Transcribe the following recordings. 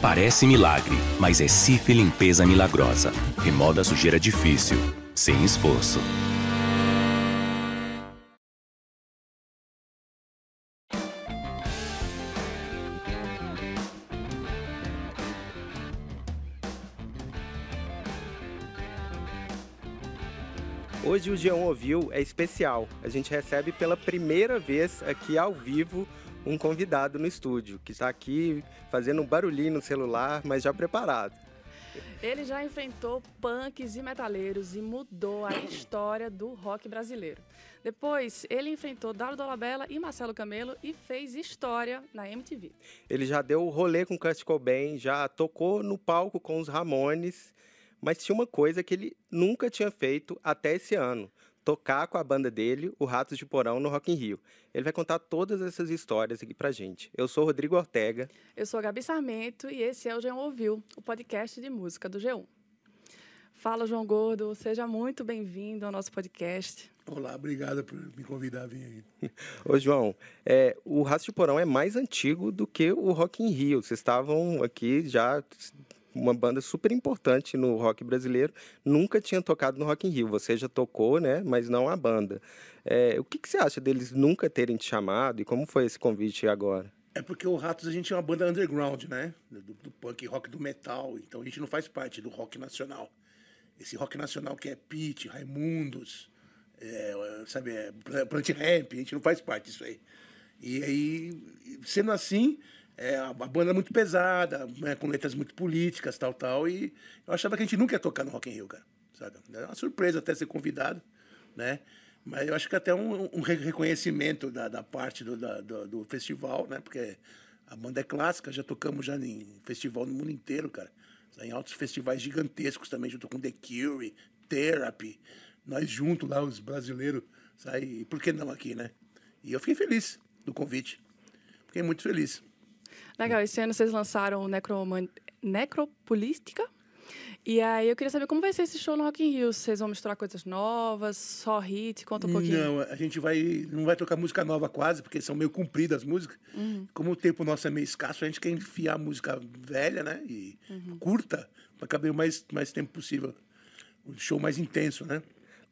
Parece milagre, mas é Cif Limpeza Milagrosa. Remoda sujeira difícil, sem esforço. Hoje o Jean Ouviu é especial. A gente recebe pela primeira vez aqui ao vivo um convidado no estúdio, que está aqui fazendo um barulhinho no celular, mas já preparado. Ele já enfrentou punks e metaleiros e mudou a história do rock brasileiro. Depois, ele enfrentou Dado Dolabella e Marcelo Camelo e fez história na MTV. Ele já deu o rolê com Kurt Cobain, já tocou no palco com os Ramones, mas tinha uma coisa que ele nunca tinha feito até esse ano tocar com a banda dele, o Ratos de Porão, no Rock in Rio. Ele vai contar todas essas histórias aqui pra gente. Eu sou Rodrigo Ortega. Eu sou a Gabi Sarmento e esse é o G1 Ouviu, o podcast de música do G1. Fala, João Gordo, seja muito bem-vindo ao nosso podcast. Olá, obrigado por me convidar a vir aí. Ô, João, é, o Ratos de Porão é mais antigo do que o Rock in Rio. Vocês estavam aqui já uma banda super importante no rock brasileiro, nunca tinha tocado no Rock in Rio. Você já tocou, né? Mas não a banda. É, o que, que, você acha deles nunca terem te chamado e como foi esse convite agora? É porque o Ratos a gente é uma banda underground, né? Do, do punk rock, do metal. Então a gente não faz parte do rock nacional. Esse rock nacional que é Pete, Raimundos, é, sabe, é Plant Ramp, a gente não faz parte disso aí. E aí, sendo assim, é, a banda é muito pesada, né, com letras muito políticas, tal, tal. E eu achava que a gente nunca ia tocar no Rock in Rio, cara. Sabe? É uma surpresa até ser convidado, né? Mas eu acho que até um, um reconhecimento da, da parte do, da, do, do, festival, né? Porque a banda é clássica, já tocamos já em festival no mundo inteiro, cara. Em altos festivais gigantescos também, junto com The Cure, Therapy. Nós juntos lá, os brasileiros? E por que não aqui, né? E eu fiquei feliz do convite. Fiquei muito feliz. Legal, esse ano vocês lançaram Necroman... Necropolística. E aí eu queria saber como vai ser esse show no Rock in Rio. Vocês vão misturar coisas novas, só hit? Conta um pouquinho. Não, a gente vai não vai tocar música nova quase, porque são meio compridas as músicas. Uhum. Como o tempo nosso é meio escasso, a gente quer enfiar música velha, né? E uhum. curta, para caber o mais, mais tempo possível. O show mais intenso, né?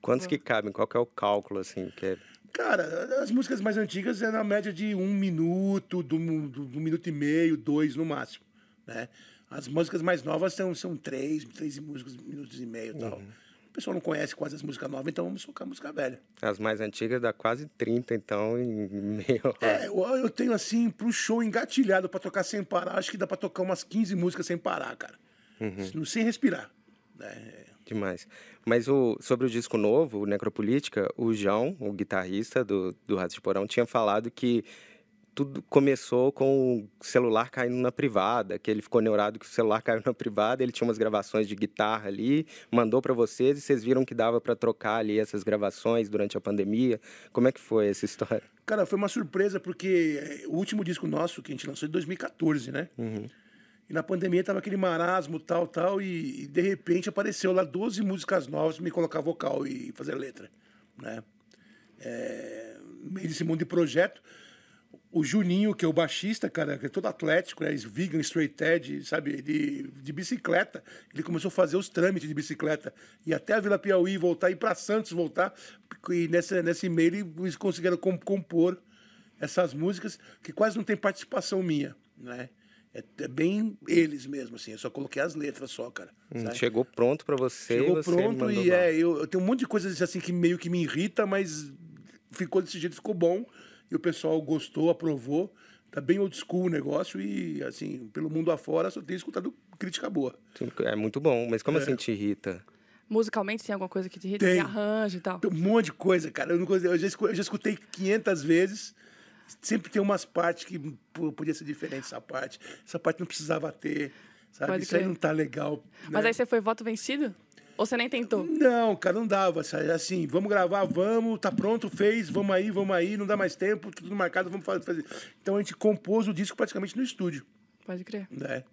Quantos que cabem? Qual que é o cálculo, assim? Que é... Cara, as músicas mais antigas é na média de um minuto, do, do, um minuto e meio, dois no máximo, né? As músicas mais novas são, são três, três músicas, minutos e meio e tal. Uhum. O pessoal não conhece quase as músicas novas, então vamos tocar música velha. As mais antigas dá quase 30, então, em meio... É, eu, eu tenho, assim, pro show engatilhado para tocar sem parar, acho que dá para tocar umas 15 músicas sem parar, cara. Uhum. Sem respirar, né? Demais. Mas o, sobre o disco novo, o Necropolítica, o João, o guitarrista do, do Ratos de Porão, tinha falado que tudo começou com o celular caindo na privada, que ele ficou neurado que o celular caiu na privada, ele tinha umas gravações de guitarra ali, mandou para vocês e vocês viram que dava para trocar ali essas gravações durante a pandemia. Como é que foi essa história? Cara, foi uma surpresa porque eh, o último disco nosso que a gente lançou em 2014, né? Uhum. E na pandemia tava aquele marasmo, tal, tal, e, e, de repente apareceu lá 12 músicas novas para me colocar vocal e fazer letra, né? É, no meio desse mundo de projeto, o Juninho, que é o baixista, cara, que é todo atlético, né? Vegan, straight edge, sabe? Ele, de bicicleta. Ele começou a fazer os trâmites de bicicleta. E até a Vila Piauí voltar, e para Santos voltar. E nessa, nesse meio eles conseguiram compor essas músicas que quase não tem participação minha, né? É, é, bem eles mesmo, assim. Eu só coloquei as letras só, cara. Hum, chegou pronto para você. Chegou você pronto e é, eu, eu, tenho um monte de coisas assim que meio que me irrita, mas ficou desse jeito, ficou bom. E o pessoal gostou, aprovou. Tá bem old school o negócio e, assim, pelo mundo afora, só tenho escutado crítica boa. É muito bom, mas como é. assim te irrita? Musicalmente tem alguma coisa que te irrita? Tem, tem arranjo e tal? Tem um monte de coisa, cara. Eu, não, eu, já, eu já escutei 500 vezes sempre tem umas partes que podia ser diferente essa parte. Essa parte não precisava ter, sabe? Pode Isso crer. aí não tá legal. Né? Mas aí você foi voto vencido? Ou você nem tentou? Não, cara, não dava. Assim, vamos gravar, vamos, tá pronto, fez, vamos aí, vamos aí, não dá mais tempo, tudo marcado, vamos fazer. Então a gente compôs o disco praticamente no estúdio. Pode crer. Né?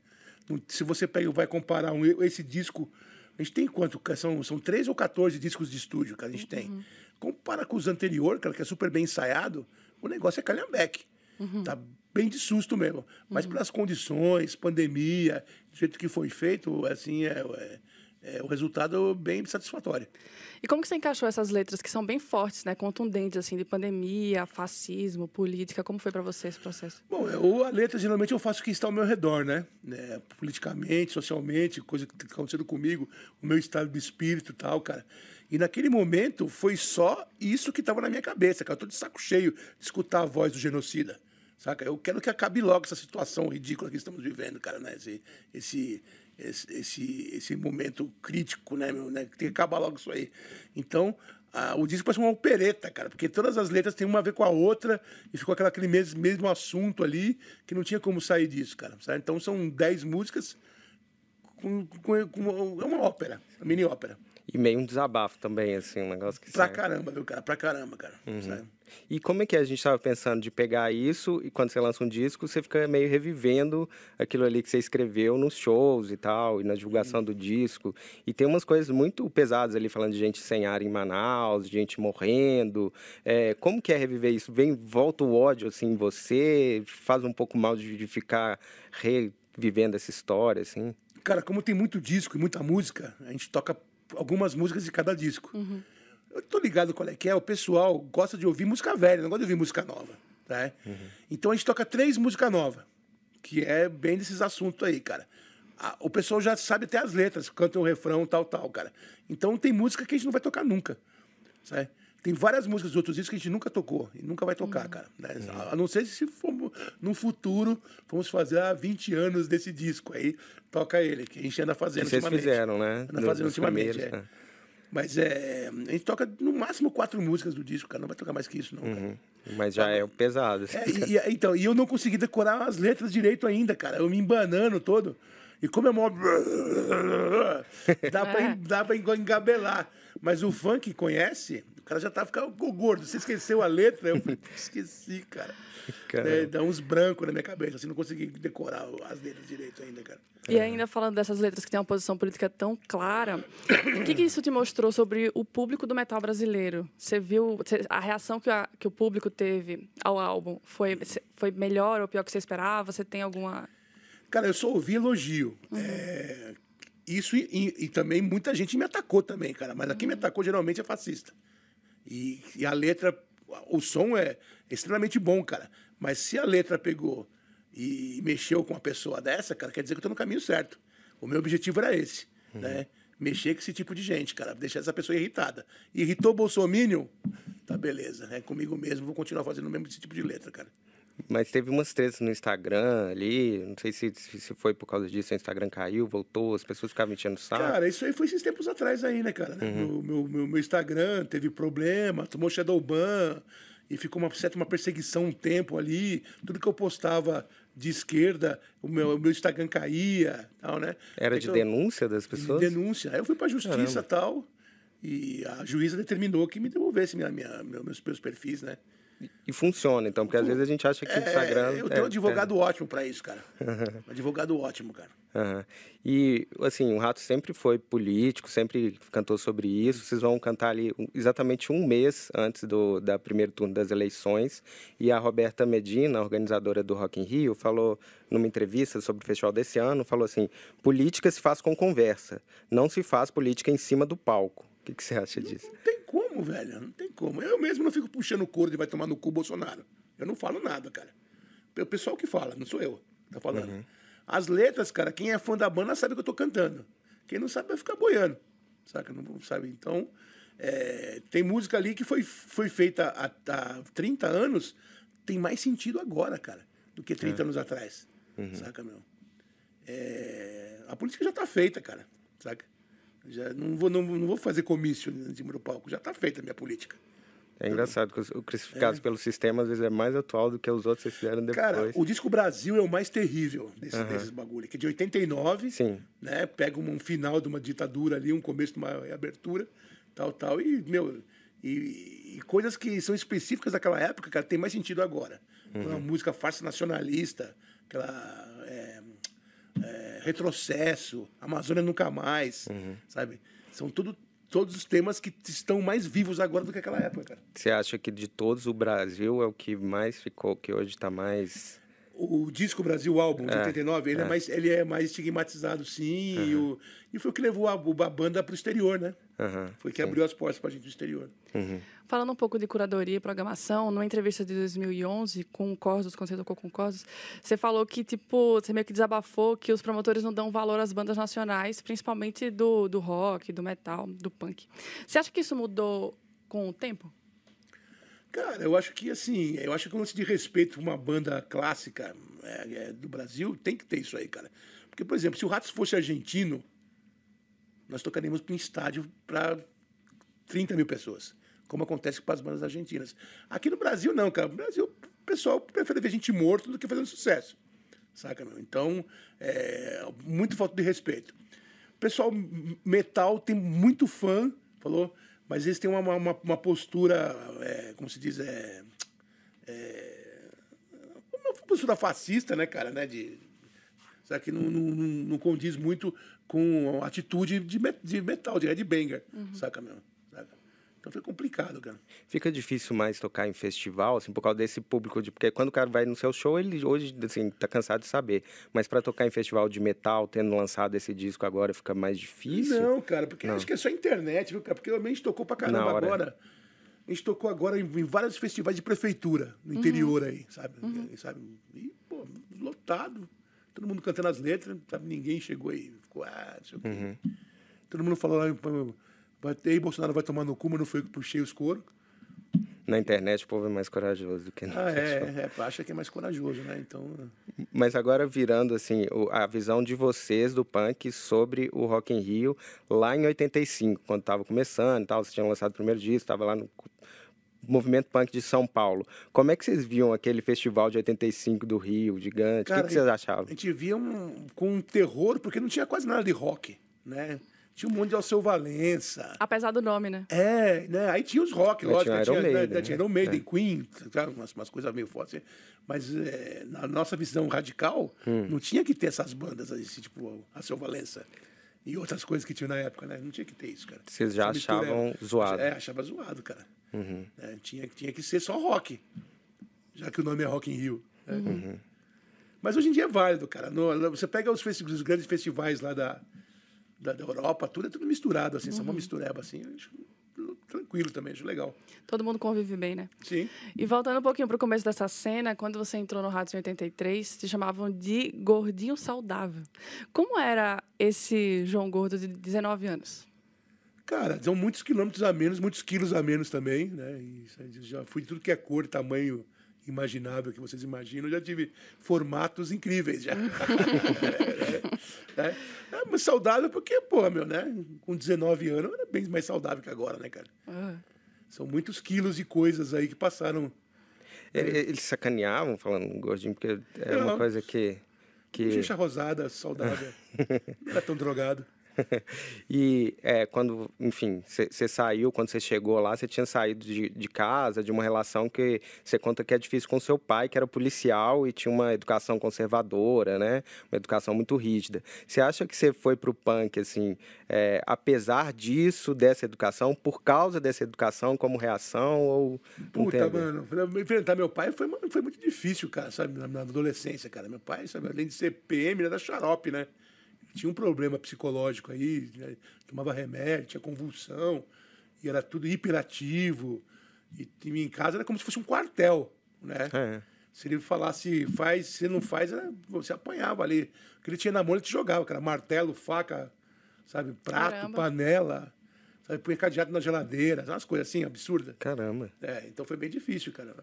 Se você pega, vai comparar um, esse disco, a gente tem quanto? São, são 13 ou 14 discos de estúdio que a gente uhum. tem. Compara com os anteriores, cara, que é super bem ensaiado, o negócio é calhambeque. Uhum. Tá bem de susto mesmo. Mas pelas condições, pandemia, do jeito que foi feito, assim, é, é, é o resultado bem satisfatório. E como que você encaixou essas letras que são bem fortes, né, contundentes assim, de pandemia, fascismo, política? Como foi para você esse processo? Bom, eu, a letra geralmente eu faço o que está ao meu redor, né? É, politicamente, socialmente, coisa que está acontecendo comigo, o meu estado de espírito e tal, cara. E naquele momento foi só isso que estava na minha cabeça, cara. Eu de saco cheio de escutar a voz do genocida. Saca? Eu quero que acabe logo essa situação ridícula que estamos vivendo, cara, né? Esse, esse, esse, esse, esse momento crítico, né, meu? Né? Tem que acabar logo isso aí. Então, a, o disco parece uma opereta, cara, porque todas as letras têm uma a ver com a outra e ficou aquela, aquele mesmo, mesmo assunto ali que não tinha como sair disso, cara. Sabe? Então, são dez músicas com, com, com, é uma ópera, uma mini ópera. E meio um desabafo também, assim, um negócio que Pra sai. caramba, viu, cara? Pra caramba, cara. Sabe? E como é que a gente estava pensando de pegar isso e quando você lança um disco, você fica meio revivendo aquilo ali que você escreveu nos shows e tal, e na divulgação do disco. E tem umas coisas muito pesadas ali, falando de gente sem ar em Manaus, gente morrendo. É, como que é reviver isso? Vem, volta o ódio, assim, em você? Faz um pouco mal de, de ficar revivendo essa história, assim? Cara, como tem muito disco e muita música, a gente toca algumas músicas de cada disco. Eu tô ligado qual é que é, o pessoal gosta de ouvir música velha, não gosta de ouvir música nova, né? Então a gente toca três músicas novas, que é bem desses assuntos aí, cara. A- o pessoal já sabe até as letras, canta o refrão, tal, tal, cara. Então tem música que a gente não vai tocar nunca, sabe? Tem várias músicas dos outros discos que a gente nunca tocou e nunca vai tocar, cara. né? A- A não ser se for, no futuro vamos fazer há 20 anos desse disco aí, toca ele, que a gente anda fazendo Que vocês ultimamente. fizeram, né? Anda No- fazendo ultimamente, é. né? Mas é, a gente toca no máximo quatro músicas do disco, cara. Não vai tocar mais que isso, não, cara. Uhum. Mas já é pesado. assim. É, e, e- então, e eu não consegui decorar as letras direito ainda, cara. Eu me embanando todo. E como é mó. Dá pra, en- dá pra engabelar. Mas o funk conhece, o cara já tá ficando gordo. Você esqueceu a letra? Eu falei, esqueci, cara. Caramba. É, dá uns brancos na minha cabeça, assim, não consegui decorar as letras direito ainda, cara. E ainda falando dessas letras que têm uma posição política tão clara, o que, que isso te mostrou sobre o público do metal brasileiro? Você viu a reação que, a- que o público teve ao álbum? Foi, foi melhor ou pior que você esperava? Você tem alguma. Cara, eu só ouvi elogio. É, isso e, e- e também muita gente me atacou também, cara. Mas aqui me atacou geralmente é fascista. E, e a letra, o som é extremamente bom, cara. Mas se a letra pegou e mexeu com uma pessoa dessa, cara, quer dizer que eu tô no caminho certo. O meu objetivo era esse, né? Mexer com esse tipo de gente, cara. Deixar essa pessoa irritada. Irritou o Bolsominion? Tá beleza. É comigo mesmo, vou continuar fazendo o mesmo esse tipo de letra, cara. Mas teve umas tretas no Instagram ali, não sei se, se foi por causa disso, o Instagram caiu, voltou, as pessoas ficavam enchendo o saco. Cara, isso aí foi esses tempos atrás aí, né, cara? né? Meu, meu, meu, meu Instagram teve problema, tomou shadowban e ficou uma certa uma perseguição um tempo ali. Tudo que eu postava de esquerda, o meu, o meu Instagram caía, tal, né? Era de denúncia das de pessoas? denúncia. Aí eu fui pra justiça e tal. E a juíza determinou que me devolvesse minha, minha, meu- meus, meus perfis, né? E funciona, então, porque às vezes a gente acha que o Instagram... É, eu tenho um é- advogado ótimo pra isso, cara. Um advogado ótimo, cara. Aham. E, assim, o Rato sempre foi político, sempre cantou sobre isso. Vocês vão cantar ali um- exatamente um mês antes do da primeiro turno das eleições. E a Roberta Medina, organizadora do Rock in Rio, falou numa entrevista sobre o festival desse ano, falou assim, política se faz com conversa, não se faz política em cima do palco. O que, que você acha disso? Não tem como, velho. Não tem como. Eu mesmo não fico puxando o couro de vai tomar no cu Bolsonaro. Eu não falo nada, cara. O pessoal que fala, não sou eu que tá falando. As letras, cara, quem é fã da banda sabe que eu tô cantando. Quem não sabe vai ficar boiando. Saca? Não sabe? Então, é, tem música ali que foi, foi feita há, há 30 anos, tem mais sentido agora, cara, do que 30 anos atrás. Saca, meu? É, a política já tá feita, cara. Saca? Já não vou, não, não vou fazer comício em cima do palco. Já tá feita a minha política. É engraçado que o Crucificados pelo Sistema às vezes é mais atual do que os outros que fizeram depois. Cara, o disco Brasil é o mais terrível desse, desses bagulho, que é de 89, Sim. né? Pega um final de uma ditadura ali, um começo de uma abertura, tal, tal, e, meu, e, e coisas que são específicas daquela época, cara, tem mais sentido agora. Uma música farsa nacionalista, aquela é, é, retrocesso, Amazônia nunca mais, sabe? São tudo todos os temas que estão mais vivos agora do que aquela época, cara. Você acha que de todos o Brasil é o que mais ficou, que hoje está mais O disco Brasil álbum de É, 89, ele é. é. mais ele é mais estigmatizado sim, e, o- e foi o que levou a, a banda pro exterior, né? Aham, Foi que abriu as portas pra gente do exterior. Falando um pouco de curadoria e programação, numa entrevista de 2011 com o Corsos, quando você tocou com o Corsos, você falou que, tipo, você meio que desabafou que os promotores não dão valor às bandas nacionais, principalmente do, do rock, do metal, do punk. Você acha que isso mudou com o tempo? Cara, eu acho que assim, eu acho que o lance de respeito uma banda clássica é, é, do Brasil tem que ter isso aí, cara. Porque, por exemplo, se o Ratos fosse argentino, nós tocaríamos em estádio para 30 mil pessoas, como acontece com as bandas argentinas. Aqui no Brasil, não, cara. No Brasil, o pessoal prefere ver gente morto do que fazendo sucesso. Saca, meu? Então, é, muito falta de respeito. O pessoal metal tem muito fã, falou, mas eles têm uma, uma, uma postura, é, como se diz, é, é, uma postura fascista, né, cara, né, de, sabe, que não, não, não condiz muito com a atitude de, de metal, de headbanger, saca, meu? Saca? Então foi complicado, cara. Fica difícil mais tocar em festival, assim, por causa desse público de. Porque quando o cara vai no seu show, ele hoje, assim, tá cansado de saber. Mas para tocar em festival de metal, tendo lançado esse disco agora, fica mais difícil. Não, cara, porque acho que é só internet, viu, cara? Porque a gente tocou pra caramba agora. A gente tocou agora em, em vários festivais de prefeitura, no interior aí, sabe? E, sabe? E, pô, lotado. Todo mundo cantando as letras, sabe? Ninguém chegou aí. Ficou, ah, não sei o quê. Todo mundo falou lá, pô, vai- ei, Bolsonaro vai tomar no cu, mas não foi que puxei os coros. Na internet o povo é mais corajoso do que no Ah, festival. é, é, acha que é mais corajoso, né? Então, Mas agora virando assim, a visão de vocês do punk sobre o Rock in Rio lá em 85, quando estava começando e tal, vocês tinham lançado o primeiro disco, estava lá no movimento punk de São Paulo. Como é que vocês viam aquele festival de 85 do Rio, gigante? o Cara, que, que vocês a achavam? gente via um, com um terror, porque não tinha quase nada de rock, né? Tinha um monte de Alceu Valença. Apesar do nome, né? É, né? Aí tinha os rock, lógico. tinha né? Iron Tinha, né, Maiden, tinha né? Iron Maiden, Queen, sabe? umas, umas coisas meio fortes. Mas é, na nossa visão radical, Hum. não tinha que ter essas bandas, assim, tipo a Seu Valença. E outras coisas que tinha na época, né? Não tinha que ter isso, cara. Vocês já achavam era- zoado? Uhum. É, achava zoado, cara. É, tinha, tinha que ser só rock. Já que o nome é Rock in Rio. né? Uhum. Mas hoje em dia é válido, cara. No- você pega os, os grandes festivais lá da, da, da Europa, tudo é tudo misturado, assim, só uma mistureba, assim. eu acho tranquilo também, acho legal. Todo mundo convive bem, né? Sim. E voltando um pouquinho pro começo dessa cena, quando você entrou no Rádio em 83, te chamavam de Gordinho Saudável. Como era esse João Gordo de 19 anos? Cara, são muitos quilômetros a menos, muitos quilos a menos também, né? E já fui de tudo que é cor, tamanho imaginável que vocês imaginam, já tive formatos incríveis já. é, é, é, mas saudável porque, pô, meu, né? Com 19 anos eu era bem mais saudável que agora, né, cara? Ah, São muitos quilos de coisas aí que passaram. Ele- Eles sacaneavam falando gordinho, porque é uma coisa que. que... Bochecha rosada, saudável. Não era tão drogado. e é, quando, enfim, você saiu, quando você chegou lá, você tinha saído de, de casa, de uma relação que você conta que é difícil com seu pai, que era policial e tinha uma educação conservadora, né? Uma educação muito rígida. Você acha que você foi pro punk, assim, é, apesar disso, dessa educação, por causa dessa educação, como reação, ou... Puta, mano, enfrentar meu pai foi, foi muito difícil, cara, sabe? Na, na adolescência, cara. Meu pai, sabe, além de ser PM, ele era xarope, né? Tinha um problema psicológico aí, né? tomava remédio, tinha convulsão, e era tudo hiperativo. E, e em casa era como se fosse um quartel, né? É. Se ele falasse faz, se não faz, era- você apanhava ali. O que ele tinha na mão, ele te jogava, cara. Martelo, faca, sabe? Prato, Caramba. panela, sabe? Punha cadeado na geladeira, umas coisas assim, absurdas. Caramba. É, então foi bem difícil, cara.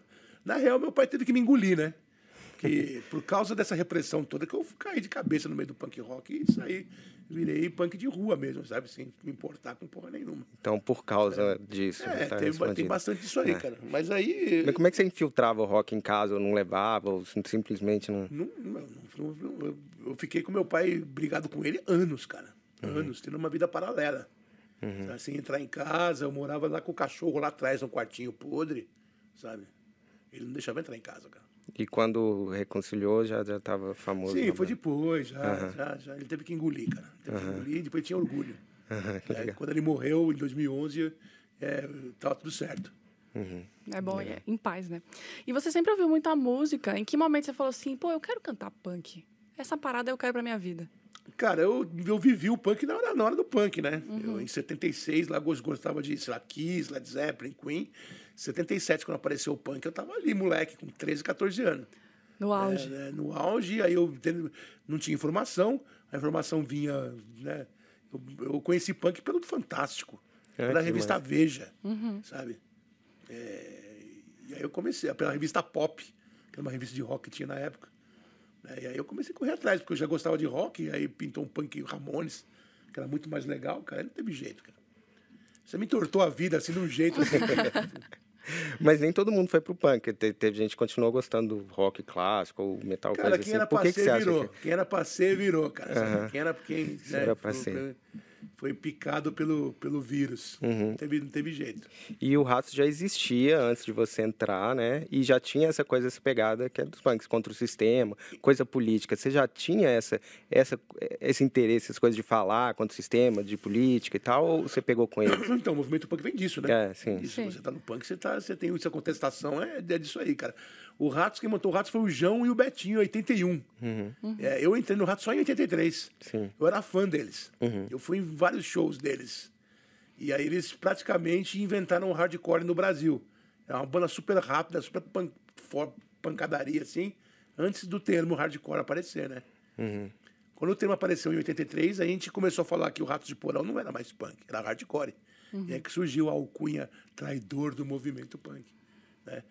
Na real, meu pai teve que me engolir, né? Que por causa dessa repressão toda que eu caí de cabeça no meio do punk rock e saí, virei punk de rua mesmo, sabe? Sem me importar com porra nenhuma. Então, por causa disso. É, tá tem, tem bastante disso aí, É. cara. Mas aí. Mas como é que você infiltrava o rock em casa, ou não levava, ou sim- simplesmente não... Não, não, não, não, eu, fiquei com meu pai brigado com ele anos, cara. Uhum. Anos, tendo uma vida paralela. Sabe, Sem entrar em casa, eu morava lá com o cachorro lá atrás, num quartinho podre, sabe? Ele não deixava entrar em casa, cara. E quando reconciliou, já já estava famoso. Sim, foi banda. depois, já, já, já. Ele teve que engolir, cara. Teve que engolir, depois tinha orgulho. É, quando ele morreu, em 2011, é, tava tudo certo. Uhum. É bom, é. em paz, né? E você sempre ouviu muita música. Em que momento você falou assim, pô, eu quero cantar punk? Essa parada eu quero pra minha vida. Cara, eu, eu vivi o punk na hora, na hora do punk, né? Uhum. Eu, em 76, lá gostava de, sei lá, Kiss, Led Zeppelin, Queen. Em 77, quando apareceu o punk, eu tava ali, moleque, com 13, 14 anos. No auge. É, né? No auge, aí eu não tinha informação, a informação vinha, né? Eu, eu conheci punk pelo Fantástico, é, pela revista mais. Veja, uhum. sabe? É, e aí eu comecei, pela revista Pop, que era uma revista de rock que tinha na época. Né? E aí eu comecei a correr atrás, porque eu já gostava de rock, aí pintou um punk Ramones, que era muito mais legal, cara. Não teve jeito, cara. Você me tortou a vida assim de um jeito assim. Mas nem todo mundo foi pro punk. Teve, teve gente que continuou gostando do rock clássico, ou metal, cara, quem assim. Era Por que, que você virou. acha que... Quem era pra ser, virou, cara. Quem era quem né, era pra ser foi picado pelo, pelo vírus. Uhum. Não, teve, não teve jeito. E o Ratos já existia antes de você entrar, né? E já tinha essa coisa, essa pegada que é dos punks contra o sistema, coisa política. Você já tinha essa, essa, esse interesse, essas coisas de falar contra o sistema, de política e tal, ou você pegou com ele? Então, o movimento punk vem disso, né? É, sim. Isso, sim. Você tá no punk, você, tá, você tem essa contestação, é, é disso aí, cara. O Ratos, quem montou o Ratos foi o João e o Betinho, em 81. Uhum. É, eu entrei no Ratos só em 83. Sim. Eu era fã deles. Uhum. Eu fui em vários shows deles. E aí eles praticamente inventaram o hardcore no Brasil. É uma banda super rápida, super pan pancadaria, assim, antes do termo hardcore aparecer, né? Uhum. Quando o termo apareceu em 83, a gente começou a falar que o Ratos de Porão não era mais punk, era hardcore. Uhum. E é que surgiu a alcunha traidor do movimento punk, né?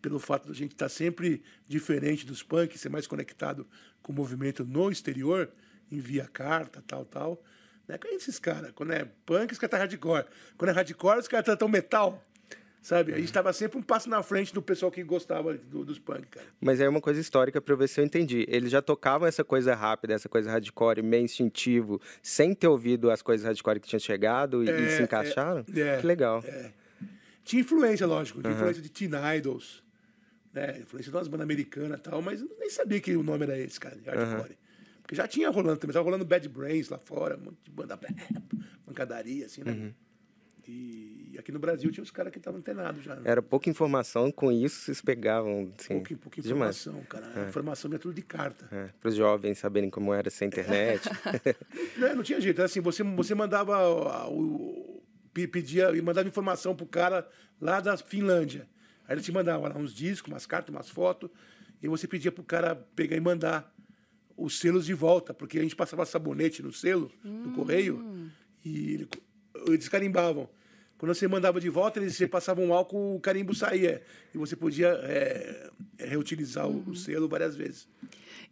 Pelo fato de a gente estar tá sempre diferente dos punks, ser mais conectado com o movimento no exterior, envia carta, tal, tal. Não é com esses caras. Quando é punk, os caras tá hardcore. Quando é hardcore, os caras tratam metal. Sabe? A gente estava sempre um passo na frente do pessoal que gostava do, dos punk, cara. Mas é uma coisa histórica para eu ver se eu entendi. Eles já tocavam essa coisa rápida, essa coisa hardcore, meio instintivo, sem ter ouvido as coisas hardcore que tinham chegado e, é, e se encaixaram? É, é, que legal. É. Tinha influência, lógico. Tinha uhum. influência de Teen Idols né? Influência de umas bandas americanas e tal, mas nem sabia que o nome era esse, cara, de hardcore. Uhum. Porque já tinha rolando também, tava rolando Bad Brains lá fora, um monte de banda, pancadaria, assim, né? Uhum. E aqui no Brasil tinha os caras que estavam antenados já. Né? Era pouca informação, com isso vocês pegavam. Assim, pouca, pouca informação, demais. cara. É. Informação é tudo de carta. É. Para os jovens saberem como era essa internet. não, não, tinha jeito. Assim, você, você mandava o, o pedia e mandava informação pro cara lá da Finlândia. Aí ele te mandava lá uns discos, umas cartas, umas fotos, e você pedia pro cara pegar e mandar os selos de volta, porque a gente passava sabonete no selo, hum. no correio, e ele, eles carimbavam. Quando você mandava de volta, eles você passava um álcool, o carimbo saía. E você podia é, reutilizar uhum. o selo várias vezes.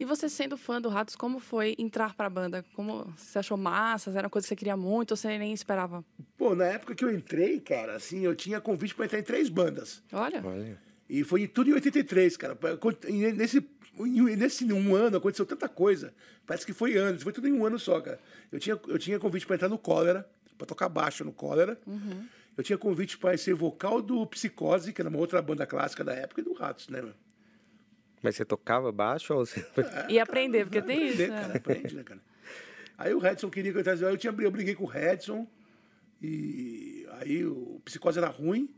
E você sendo fã do Ratos, como foi entrar para a banda? Como você achou massa? Era uma coisa que você queria muito ou você nem esperava? Pô, na época que eu entrei, cara, assim, eu tinha convite para entrar em três bandas. Olha. Olha. E foi tudo em 83, cara. Nesse, nesse um ano aconteceu tanta coisa. Parece que foi anos, foi tudo em um ano só, cara. Eu tinha, eu tinha convite para entrar no Cólera, para tocar baixo no Cólera. Uhum. Eu tinha convite para ser vocal do Psicose, que era uma outra banda clássica da época, e do Ratos, né, meu? Mas você tocava baixo ou você... É, e aprender, porque tem aprender, isso, né? Cara, aprende, né, cara? Aí o Redson queria que eu entrasse. Eu, tinha, eu briguei com o Redson. E aí o Psicose era ruim.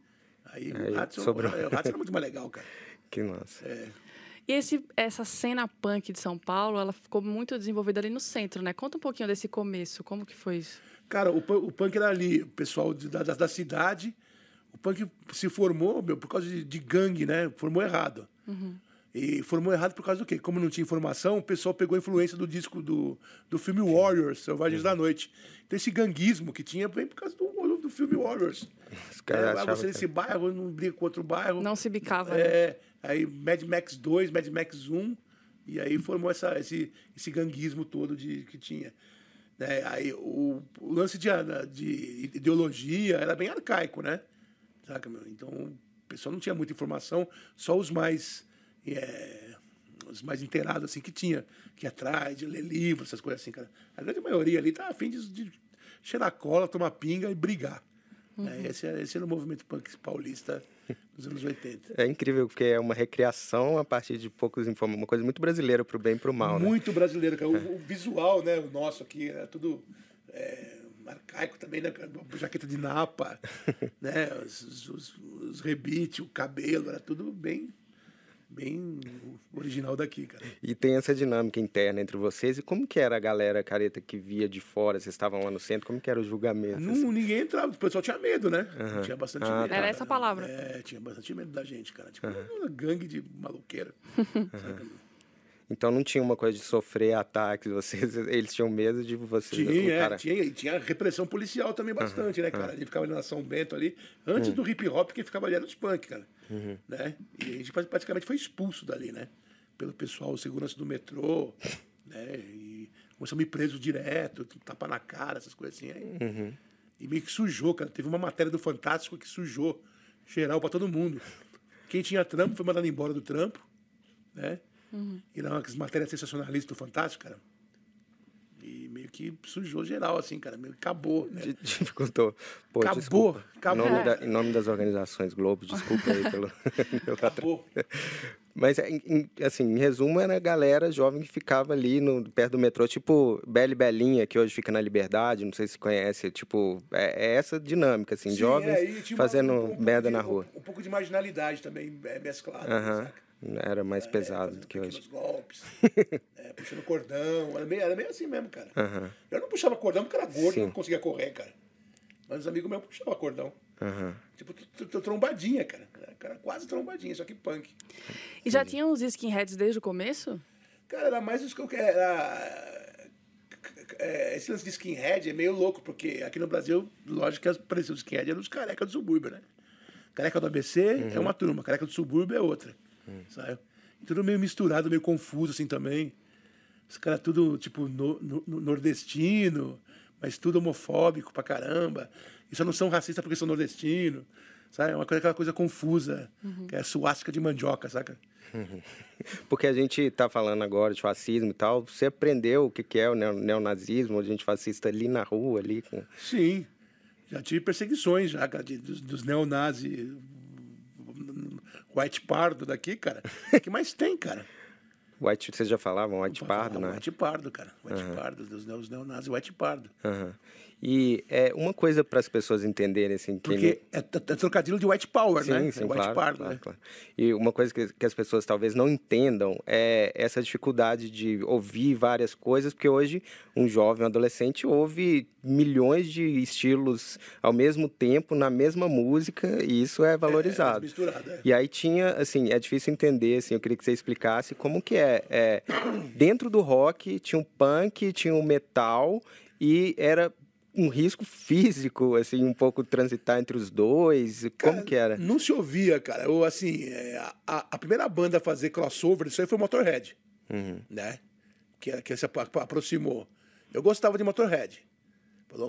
Aí, aí o Redson, sobre... o Redson era muito mais legal, cara. Que massa. É. E esse, essa cena punk de São Paulo, ela ficou muito desenvolvida ali no centro, né? Conta um pouquinho desse começo, como que foi isso? Cara, o, o punk era ali, o pessoal de, da, da cidade. O punk se formou, meu, por causa de, de gangue, né? Formou errado. Uhum. E formou errado por causa do quê? Como não tinha informação, o pessoal pegou a influência do disco do, do filme Warriors, Selvagens da Noite. Então esse ganguismo que tinha vem por causa do, do filme Warriors. Os caras é, você nesse bairro, não briga com outro bairro. Não se bicava. É, né? aí Mad Max 2, Mad Max 1, e aí formou essa, esse, esse ganguismo todo de, que tinha. É, aí o, o lance de, de, ideologia era bem arcaico, né? Saca, meu? Então o pessoal não tinha muita informação, só os mais é, os mais inteirados, assim, que tinha, que atrás, de ler livros, essas coisas assim, cara. A grande maioria ali tá afim de, de cheirar cola, tomar pinga e brigar. Uhum. É, esse, é, esse era o movimento punk paulista dos anos 80. É incrível, porque é uma recriação a partir de poucos informações, uma coisa muito brasileira para o bem e para o mal. Né? Muito né? brasileiro, cara. O, o, visual, né, o nosso aqui, é tudo. É, arcaico também, né? Jaqueta de napa, né? Os, os, os rebites, o cabelo, era tudo bem bem original daqui, cara. E tem essa dinâmica interna entre vocês. E como que era a galera careta que via de fora? Vocês estavam lá no centro, como que era o julgamento? Não, assim? Ninguém entrava, o pessoal tinha medo, né? Uhum. Tinha bastante ah, medo. Era essa palavra. É, tinha bastante medo da gente, cara. Tipo, uhum. uma gangue de maluqueira. Então não tinha uma coisa de sofrer ataques, vocês, eles tinham medo de vocês. Tinha, cara... tinha, e tinha repressão policial também bastante, uhum, né, cara? Uhum. A gente ficava ali na São Bento ali, antes uhum. do hip hop, que ficava ali era os punk, cara. Uhum. Né? E a gente praticamente foi expulso dali, né? Pelo pessoal, segurança do metrô, né? E começamos a ir preso direto, tapa na cara, essas coisas assim. Aí. Uhum. E meio que sujou, cara. Teve uma matéria do Fantástico que sujou geral para todo mundo. Quem tinha trampo foi mandado embora do trampo, né? Uhum. E eram umas matérias sensacionalistas do Fantástico, cara. E meio que sujou geral, assim, cara. Meio que acabou, né? Dificultou. Pô, acabou, desculpa. acabou. Em nome, da, em nome das organizações Globo, desculpa aí pelo... acabou. Mas, em, assim, em resumo, era a galera jovem que ficava ali no, perto do metrô, tipo Bela e Belinha, que hoje fica na Liberdade, não sei se conhece, tipo, é, é essa dinâmica, assim, Sim, jovens é, fazendo um, um merda na rua. Um, pouco de marginalidade também é mesclado, uh -huh. saca? Era mais é, pesado do que hoje. golpes, é, puxando cordão. Era meio, era meio assim mesmo, cara. Uhum. Eu não puxava cordão porque era gordo, Sim. não conseguia correr, cara. Mas os amigos meus puxavam cordão. Uhum. Tipo, trombadinha, cara. Era quase trombadinha, só que punk. E já tinham os skinheads desde o começo? Cara, era mais os que eu era é, esse lance de skinhead é meio louco, porque aqui no Brasil, lógico que apareceu os skinhead eram os careca do subúrbio, né? Careca do ABC uhum. é uma turma, careca do subúrbio é outra. Hum. Sabe? Tudo meio misturado, meio confuso assim também. Os caras tudo, tipo, no, no, nordestino, mas tudo homofóbico pra caramba. E só não são racistas porque são nordestinos. Sabe? É uma coisa, aquela coisa confusa, uhum. que é suástica de mandioca, saca? Porque a gente está falando agora de fascismo e tal. Você aprendeu o que é o neonazismo, a gente fascista ali na rua, ali? Com... Sim. Já tive perseguições já, de, dos, dos neonazis White Pardo daqui, cara. O que mais tem, cara? White, vocês já falavam White Pardo, né? White Pardo, cara. White uhum. Pardo, dos neonazis, White Pardo. Uhum. E é uma coisa para as pessoas entenderem assim. Que Porque é, é, trocadilho de white power, sim, né? Sim, é white claro, power, claro, né? Claro. E uma coisa que, que, as pessoas talvez não entendam é essa dificuldade de ouvir várias coisas, porque hoje um jovem, um adolescente ouve milhões de estilos ao mesmo tempo na mesma música e isso é valorizado. É, misturado, é. E aí tinha, assim, é difícil entender, assim, eu queria que você explicasse como que é, é dentro do rock tinha um punk, tinha um metal e era um risco físico, assim, um pouco transitar entre os dois? Como cara, que era? Não se ouvia, cara. Eu, assim, é, a, a, primeira banda a fazer crossover isso aí foi Motorhead, uhum. né? Que, que se aproximou. Eu gostava de Motorhead,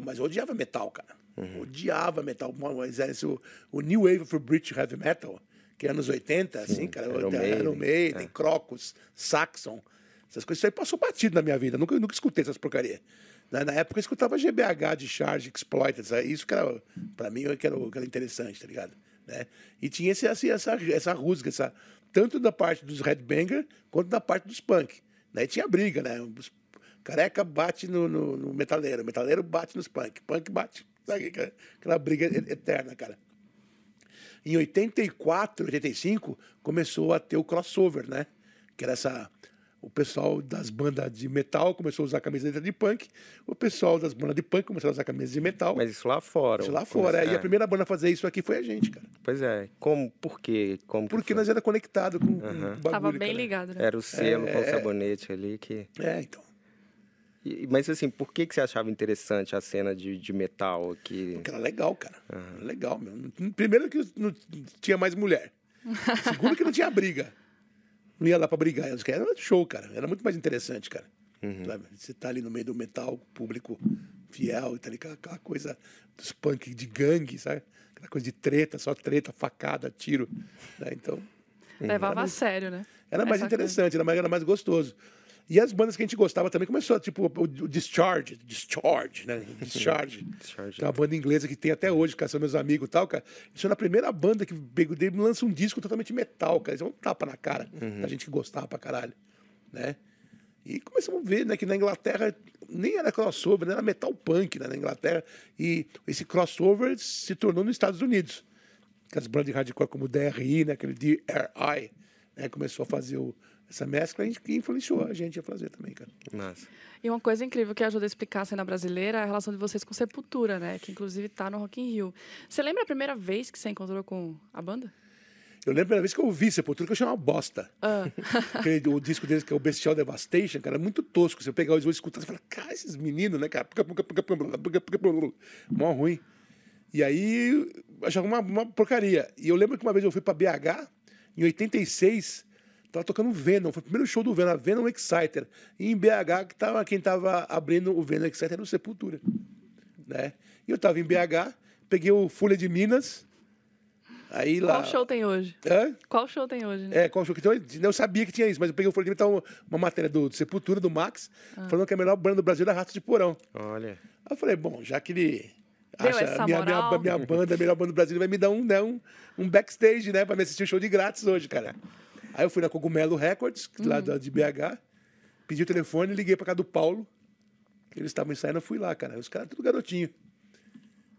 mas eu odiava metal, cara. Uhum. Odiava metal. Mas é, o, o New Wave for British Heavy Metal, que é anos 80, Sim, assim, cara. Iron Maiden, Maiden é. Crocus, Saxon. Essas coisas, isso aí passou batido na minha vida. Nunca, nunca escutei essas porcarias. Na, época eu escutava GBH de Charge Exploited, isso que era, pra mim, que era, que era interessante, tá ligado? Né? E tinha esse, assim, essa, essa rusga, essa, tanto da parte dos headbanger quanto da parte dos punk. Né? E tinha briga, né? Os careca bate no, no, no metaleiro, metaleiro bate nos punk, punk bate. Sabe? Aquela, aquela briga eterna, cara. Em 84, 85, começou a ter o crossover, né? Que era essa o pessoal das bandas de metal começou a usar camiseta de punk, o pessoal das bandas de punk começou a usar camiseta de metal. Mas isso lá fora. Isso lá fora. É. E a primeira banda a fazer isso aqui foi a gente, cara. Pois é. Como, por quê? Como Porque nós era conectado com, uhum. com o bagulho, Tava bem cara. ligado, né? Era o selo é, com o sabonete ali que... É, então. E, mas assim, por que, que você achava interessante a cena de, de metal aqui? Porque era legal, cara. Uhum. Legal, meu. Primeiro que não tinha mais mulher. Segundo que não tinha briga não ia lá para brigar. Era show, cara. Era muito mais interessante, cara. Uhum. Você tá ali no meio do metal, público fiel, tá ali aquela, aquela coisa dos punk de gangue, sabe? Aquela coisa de treta, só treta, facada, tiro. Né? Então. Levava a sério, né? Era mais Essa interessante, era mais, era mais gostoso. E as bandas que a gente gostava também começou, tipo, o Discharge, Discharge, né? Discharge. Discharge. Que é uma banda inglesa que tem até hoje, cara, são meus amigos e tal, cara. Isso é a primeira banda que lança um disco totalmente metal, cara. Isso é um tapa na cara uhum. da gente que gostava pra caralho, né? E começamos a ver né, que na Inglaterra nem era crossover, era metal punk né, na Inglaterra. E esse crossover se tornou nos Estados Unidos. As bandas de hardcore como DRI, né, aquele DRI, né, começou a fazer o, essa mescla que influenciou a gente a fazer também, cara. Massa. E uma coisa incrível que ajuda a explicar a cena brasileira é a relação de vocês com Sepultura, né? Que inclusive tá no Rock in Rio. Você lembra a primeira vez que você encontrou com a banda? Eu lembro a primeira vez que eu ouvi Sepultura, que eu achei uma bosta. Ah. O disco deles, que é o Bestial Devastation, cara, é muito tosco. Você pegar os dois escutar, você fala, cara, esses meninos, né, cara? Mó ruim. E aí, achava uma, uma porcaria. E eu lembro que uma vez eu fui pra BH, em 86, tava tocando Venom. Foi o primeiro show do Venom, a Venom Exciter. E em BH, que tava, quem tava abrindo o Venom Exciter era o Sepultura. Né? E eu tava em BH, peguei o Folha de Minas. Aí lá. Qual show tem hoje? Hã? Qual show tem hoje, né? É, qual show que tem? Eu sabia que tinha isso, mas eu peguei o Folha de Minas, tava uma matéria do, do Sepultura, do Max, falando que a melhor banda do Brasil era Rato de Porão. Olha. Aí eu falei, bom, já que ele Deu acha minha, minha, minha banda, a melhor banda do Brasil, ele vai me dar um, né, um, um backstage, né, pra me assistir o show de grátis hoje, cara. Aí eu fui na Cogumelo Records, lá Uhum. da- de BH, pedi o telefone, liguei pra casa do Paulo, que eles estavam ensaiando, eu fui lá, cara. Os caras tudo garotinho.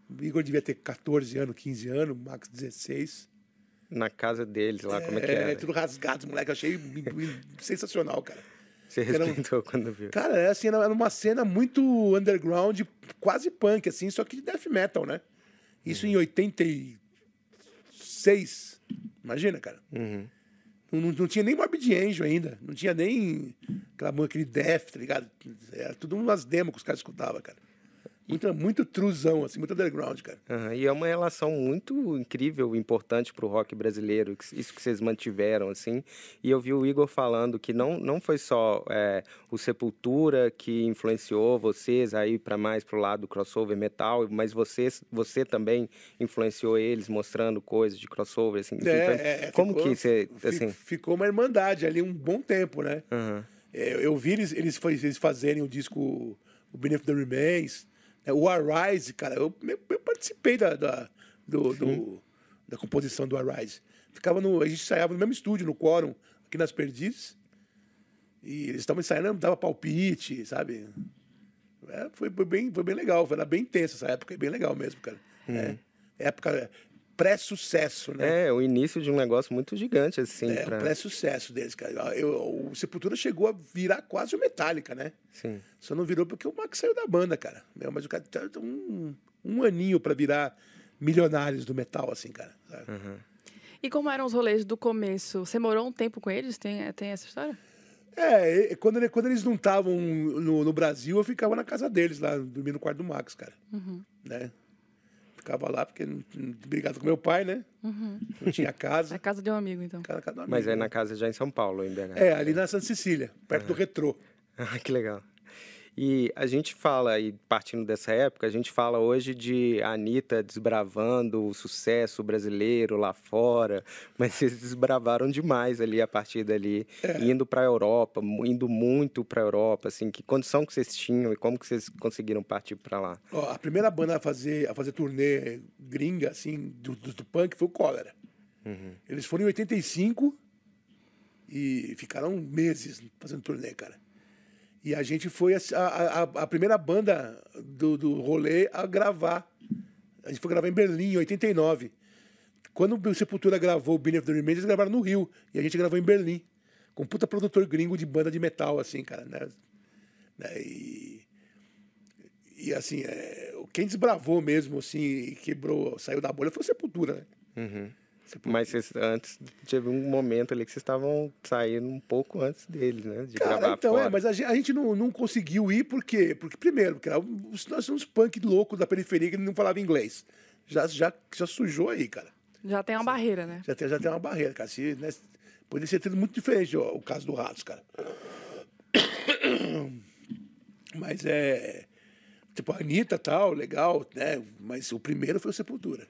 O Igor devia ter 14 anos, 15 anos, Max 16. Na casa deles lá, como é que É, era? tudo rasgado, moleque. Eu achei sensacional, cara. Você era respeitou quando viu. Cara, é assim, era uma cena muito underground, quase punk, assim, só que de death metal, né? Isso em 86. Imagina, cara. Uhum. Não, não- tinha nem Morbid Angel ainda. Não tinha nem aquela, aquele death, tá ligado? Era tudo umas demos que os caras escutavam, cara. Muito, muito truzão, assim, muito underground, cara. Aham, E é uma relação muito incrível, importante para o rock brasileiro, isso que vocês mantiveram, assim. E eu vi o Igor falando que não, não foi só é, o Sepultura que influenciou vocês aí para mais pro lado crossover metal, mas vocês, você também influenciou eles mostrando coisas de crossover, assim. É, foi- é, como ficou- que você, assim... Ficou uma irmandade ali um bom tempo, né? aham. É, eu vi eles, eles, eles fazerem o disco o Beneath the Remains, o Arise, cara, eu, eu, participei da, da, do, do- da composição do Arise. Ficava no, a gente ensaiava no mesmo estúdio, no Quórum, aqui nas Perdizes. E eles estavam ensaiando, dava palpite, sabe? É, foi, foi bem, foi bem legal, foi era bem intensa essa época, é bem legal mesmo, cara. É, época pré-sucesso, né? É, o início de um negócio muito gigante, assim. É, pra- o pré-sucesso deles, cara. Eu- o Sepultura chegou a virar quase o Metallica, né? Sim. Só não virou porque o Max saiu da banda, cara. Meu, mas o cara tá tá um, um aninho pra virar milionários do metal, assim, cara. sabe? E como eram os rolês do começo? Você morou um tempo com eles? Tem, tem essa história? É, quando, quando eles não estavam no, no Brasil, eu ficava na casa deles, lá, dormindo no quarto do Max, cara. Né? Ficava lá, porque, brigado com meu pai, né? Não tinha É casa. a casa de um amigo, então. Cada, cada amigo, Mas é né? na casa já em São Paulo, em BH. É, ali na Santa Cecília, perto do retrô. Ah, que legal. E a gente fala, e partindo dessa época, a gente fala hoje de Anitta desbravando o sucesso brasileiro lá fora, mas vocês desbravaram demais ali a partir dali, indo para a Europa, indo muito para a Europa, assim, que condição que vocês tinham e como que vocês conseguiram partir para lá? Ó, a primeira banda a fazer, a fazer turnê gringa, assim, do, do, do punk foi o Cólera. Eles foram em 85 e ficaram meses fazendo turnê, cara. E a gente foi a, a, a- primeira banda do, do rolê a gravar. A gente foi gravar em Berlim, em 89. Quando o Sepultura gravou o Beneath the Remains, eles gravaram no Rio. E a gente gravou em Berlim. Com um puta produtor gringo de banda de metal, assim, cara, né? Né, E, e assim, é, quem desbravou mesmo, assim, e quebrou, saiu da bolha foi o Sepultura, né? Mas vocês, antes, teve um momento ali que vocês estavam saindo um pouco antes deles, né? De Cara, gravar então, fora. é, mas a gente, a gente não, não conseguiu ir por quê? Porque, primeiro, porque era uns- nós somos punk loucos da periferia que não falava inglês. Já, já, já sujou aí, cara. Já tem uma barreira, né? Já tem, já tem uma barreira, cara. Se, né, poderia ser tudo muito diferente ó, o caso do Ratos, cara. Mas é. Tipo, a Anitta tal, legal, né? Mas o primeiro foi o Sepultura.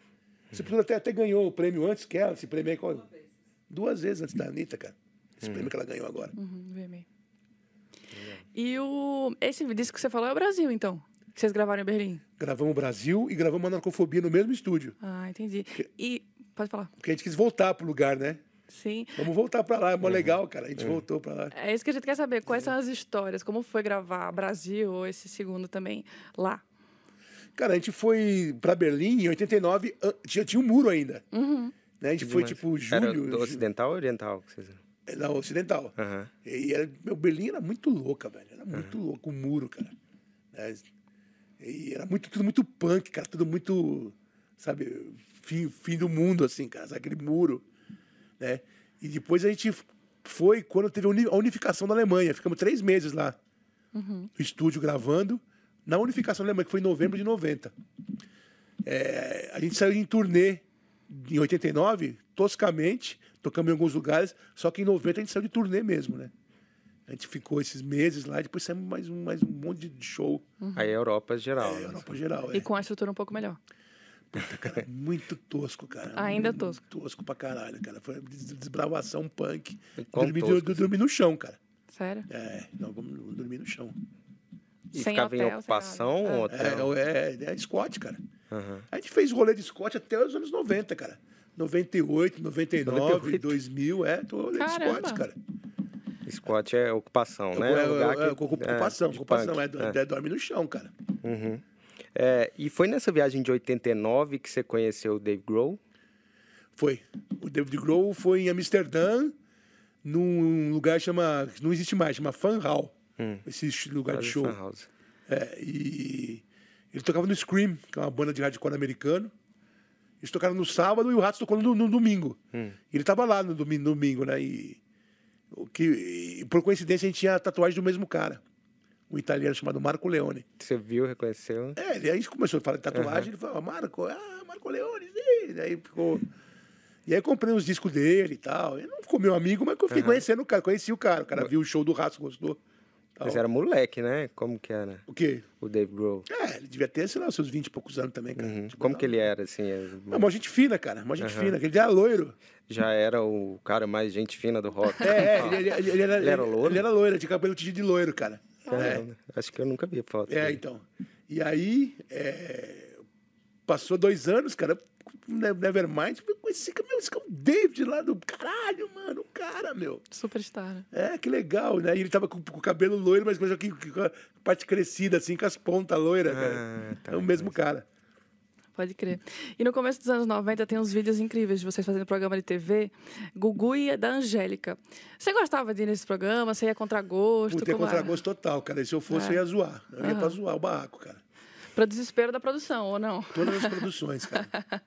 O Sepultura até, até ganhou o prêmio antes que ela, esse prêmio aí. qual- Duas vezes antes da Anitta, cara. Esse prêmio que ela ganhou agora. Uhum. E o, esse disco que você falou é o Brasil, então? Que vocês gravaram em Berlim? Gravamos o Brasil e gravamos a Narcofobia no mesmo estúdio. Ah, entendi. E. Pode falar. Porque a gente quis voltar pro lugar, né? Sim. Vamos voltar pra lá, é mó legal, cara. A gente voltou pra lá. É isso que a gente quer saber. Quais são as histórias? Como foi gravar Brasil ou esse segundo também lá? Cara, a gente foi pra Berlim em 89, an- tinha, tinha um muro ainda. Né? A gente foi tipo Era julho. do ju- ocidental ou oriental? que vocês- é, Não, ocidental. Aham. E era, meu, Berlim era muito louca, velho. Era muito louco o muro, cara. Né? E era muito, tudo muito punk, cara. Tudo muito, sabe, fim, fim do mundo, assim, cara. sabe? Aquele muro, né? E depois a gente foi quando teve a uni- a unificação da Alemanha. Ficamos três meses lá no estúdio gravando. Na unificação da Alemanha, que foi em novembro de 90. É, a gente saiu em turnê em 89, toscamente, tocamos em alguns lugares, só que em 90 a gente saiu de turnê mesmo, né? A gente ficou esses meses lá e depois saímos mais um, mais um monte de show. Aí é Europa geral. É, né? Europa geral, é. E com a estrutura um pouco melhor. Cara, muito tosco, cara. Ainda muito tosco. Tosco pra caralho, cara. Foi des- desbravação punk. Dormi, tosco, du- dormi no chão, cara. Sério? É, não, vamos dormir no chão. E Sem ficava hotel, em sem ocupação ou É. hotel? É, é, é Scott, cara. Aham. A gente fez rolê de Scott até os anos 90, cara. 98, 99, 98. 2000, é, tô rolê de. Scott, cara. Squat é ocupação, né? É, lugar é, é, que- ocupação, de ocupação, é, é, dorme no chão, cara. Uhum. É, e foi nessa viagem de 89 que você conheceu o Dave Grohl? Foi. O David Grohl foi em Amsterdã, num lugar que chama. Não existe mais, chama Fan Hall. Esse lugar de Quase show. fan house. É, e ele tocava no Scream, que é uma banda de hardcore americano. Eles tocaram no sábado e o Ratos tocou no, no domingo. Hum. Ele tava lá no domingo, domingo né? E, o que, e por coincidência a gente tinha a tatuagem do mesmo cara. Um italiano chamado Marco Leone. Você viu, reconheceu? É, ele aí começou a falar de tatuagem, ele falou, Marco, ah, Marco Leone, sim. Daí ficou. E aí comprei os discos dele e tal. Ele não ficou meu amigo, mas eu fiquei conhecendo o cara, conheci o cara. O cara viu o show do Ratos, gostou. Tal. Mas era moleque, né? Como que era O quê? o Dave Grohl? É, ele devia ter, sei lá, seus 20 e poucos anos também, cara. Uhum. Tipo, Como não- que ele era, assim? é- Não, uma gente fina, cara. Uma gente fina. Ele era loiro. Já era o cara mais gente fina do rock. É, é ele, ele- ele era, Ele era loiro? Ele era loiro, tinha cabelo tingido de loiro, cara. É, Acho que eu nunca vi foto. é dele. então. E aí, é, passou dois anos, cara, Nevermind, eu conheci meu, esse cara, o David lá do caralho, mano, o cara, meu. Superstar. né? É, que legal, né? E ele tava com, com o cabelo loiro, mas com a parte crescida, assim, com as pontas loiras, cara. Ah, tá. é o mesmo cara. Pode crer. E no começo dos anos 90 tem uns vídeos incríveis de vocês fazendo programa de TV, Gugu e da Angélica. Você gostava de ir nesse programa? Você ia contra gosto? Puta, é Como era? contragosto total, cara. E se eu fosse, É. eu ia zoar. Eu ia pra zoar o barraco, cara. Pra desespero da produção, ou não? Todas as produções, cara.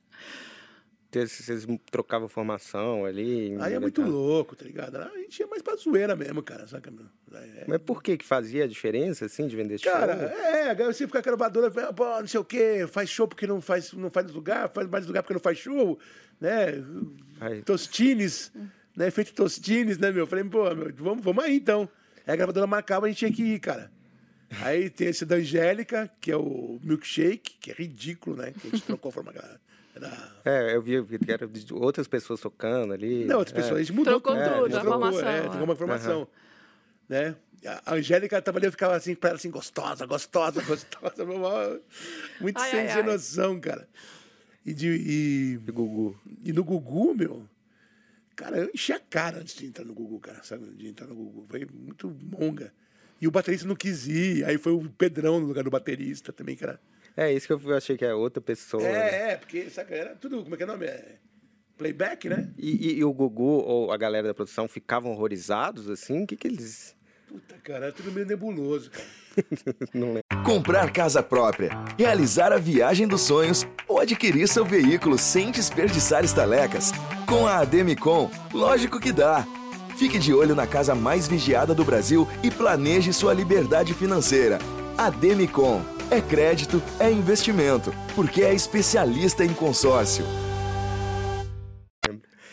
Vocês, trocavam formação ali? Aí é muito inventavam- louco, tá ligado? A gente ia mais pra zoeira mesmo, cara. Saca, meu? É. Mas por que que fazia a diferença, assim, de vender Cara, show? é, agora você fica gravadora, pô, não sei o quê, faz show porque não faz, não faz lugar, faz mais lugar porque não faz show, né? Aí- Tostines, né? Feito tostines, né, meu? Falei, pô, meu, vamos, vamos aí então. Aí a gravadora marcava, a gente tinha que ir, cara. Aí tem esse da Angélica, que é o Milkshake, que é ridículo, né? Que a gente trocou a forma. Era... É, eu vi que era de outras pessoas tocando ali. Não, outras É. pessoas, a gente mudou Trocou tudo. tudo, a gente a formação, É, é. trocou uma formação. Né? A Angélica tava ali, eu ficava assim, pra ela assim, gostosa, gostosa, gostosa. Muito Ai, sem, ai, ai. noção, cara. E, de, e, De Gugu. e no Gugu, meu, cara, eu enchi a cara antes de entrar no Gugu, cara, sabe? De entrar no Gugu. Foi muito monga. E o baterista não quis ir, aí foi o Pedrão no lugar do baterista também, cara. É, isso que eu achei que é outra pessoa. né? É, é, porque, saca, era tudo, como é que é o nome? É playback, né? E, e- e o Gugu ou a galera da produção ficavam horrorizados, assim? O que que eles... Puta, cara, era tudo meio nebuloso, cara. Não lembro. Comprar casa própria, realizar a viagem dos sonhos ou adquirir seu veículo sem desperdiçar estalecas. Com a Ademicon, lógico que dá. Fique de olho na casa mais vigiada do Brasil e planeje sua liberdade financeira. Ademicon. É crédito, é investimento, porque é especialista em consórcio.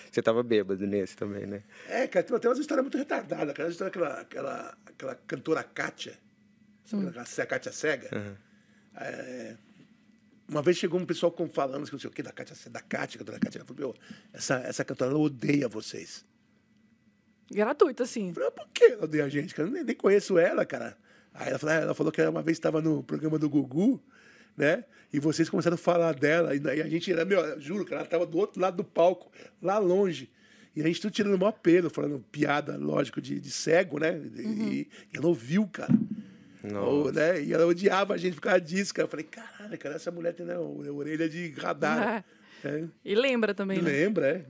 Você tava bêbado nesse também, né? É, cara, tem umas histórias muito retardadas. Aquela história daquela aquela, aquela cantora Kátia, sabe aquela a Kátia Cega. É, uma vez chegou um pessoal falando, não sei o que, da Kátia, da Kátia, cantora Kátia. Ela falou, meu, essa, essa cantora, ela odeia vocês. Gratuito, assim. Eu falei, mas por que ela odeia a gente? cara? Eu nem, nem conheço ela, cara. Aí ela falou, ah, ela falou que uma vez estava no programa do Gugu, né? E vocês começaram a falar dela. E, e a gente era, meu, eu juro, cara, ela estava do outro lado do palco, lá longe. E a gente tudo tirando o maior pelo, falando piada, lógico, de, de cego, né? E, e ela ouviu, cara. Ou, né? E ela odiava a gente por causa disso, cara. Eu falei, caralho, cara, essa mulher tem né, orelha de radar. É. E lembra também, né? Lembra, é.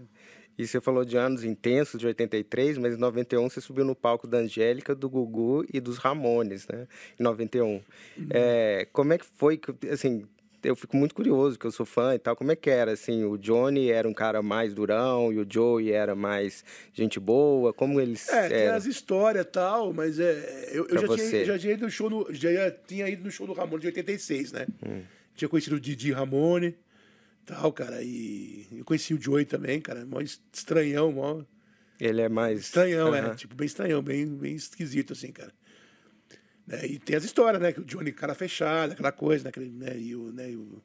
E você falou de anos intensos, de 83, mas em 91 você subiu no palco da Angélica, do Gugu e dos Ramones, né? Em 91. Uhum. É, como é que foi, que, assim, eu fico muito curioso, que eu sou fã e tal, como é que era, assim, o Johnny era um cara mais durão e o Joey era mais gente boa, como eles É, tem eram? as histórias e tal, mas é, eu, eu já, você. tinha, já tinha ido no show, no, já tinha ido no show do Ramone de 86, né? Hum. Tinha conhecido o Didi Ramone tal, cara, e eu conheci o Joey também, cara, mó estranhão, mó Ele é mais... estranhão, é, Aham. tipo, bem estranhão, bem, bem esquisito, assim, cara. Né, E tem as histórias, né, que o Johnny, cara fechado, aquela coisa, né, aquele, né, e o, né, e o...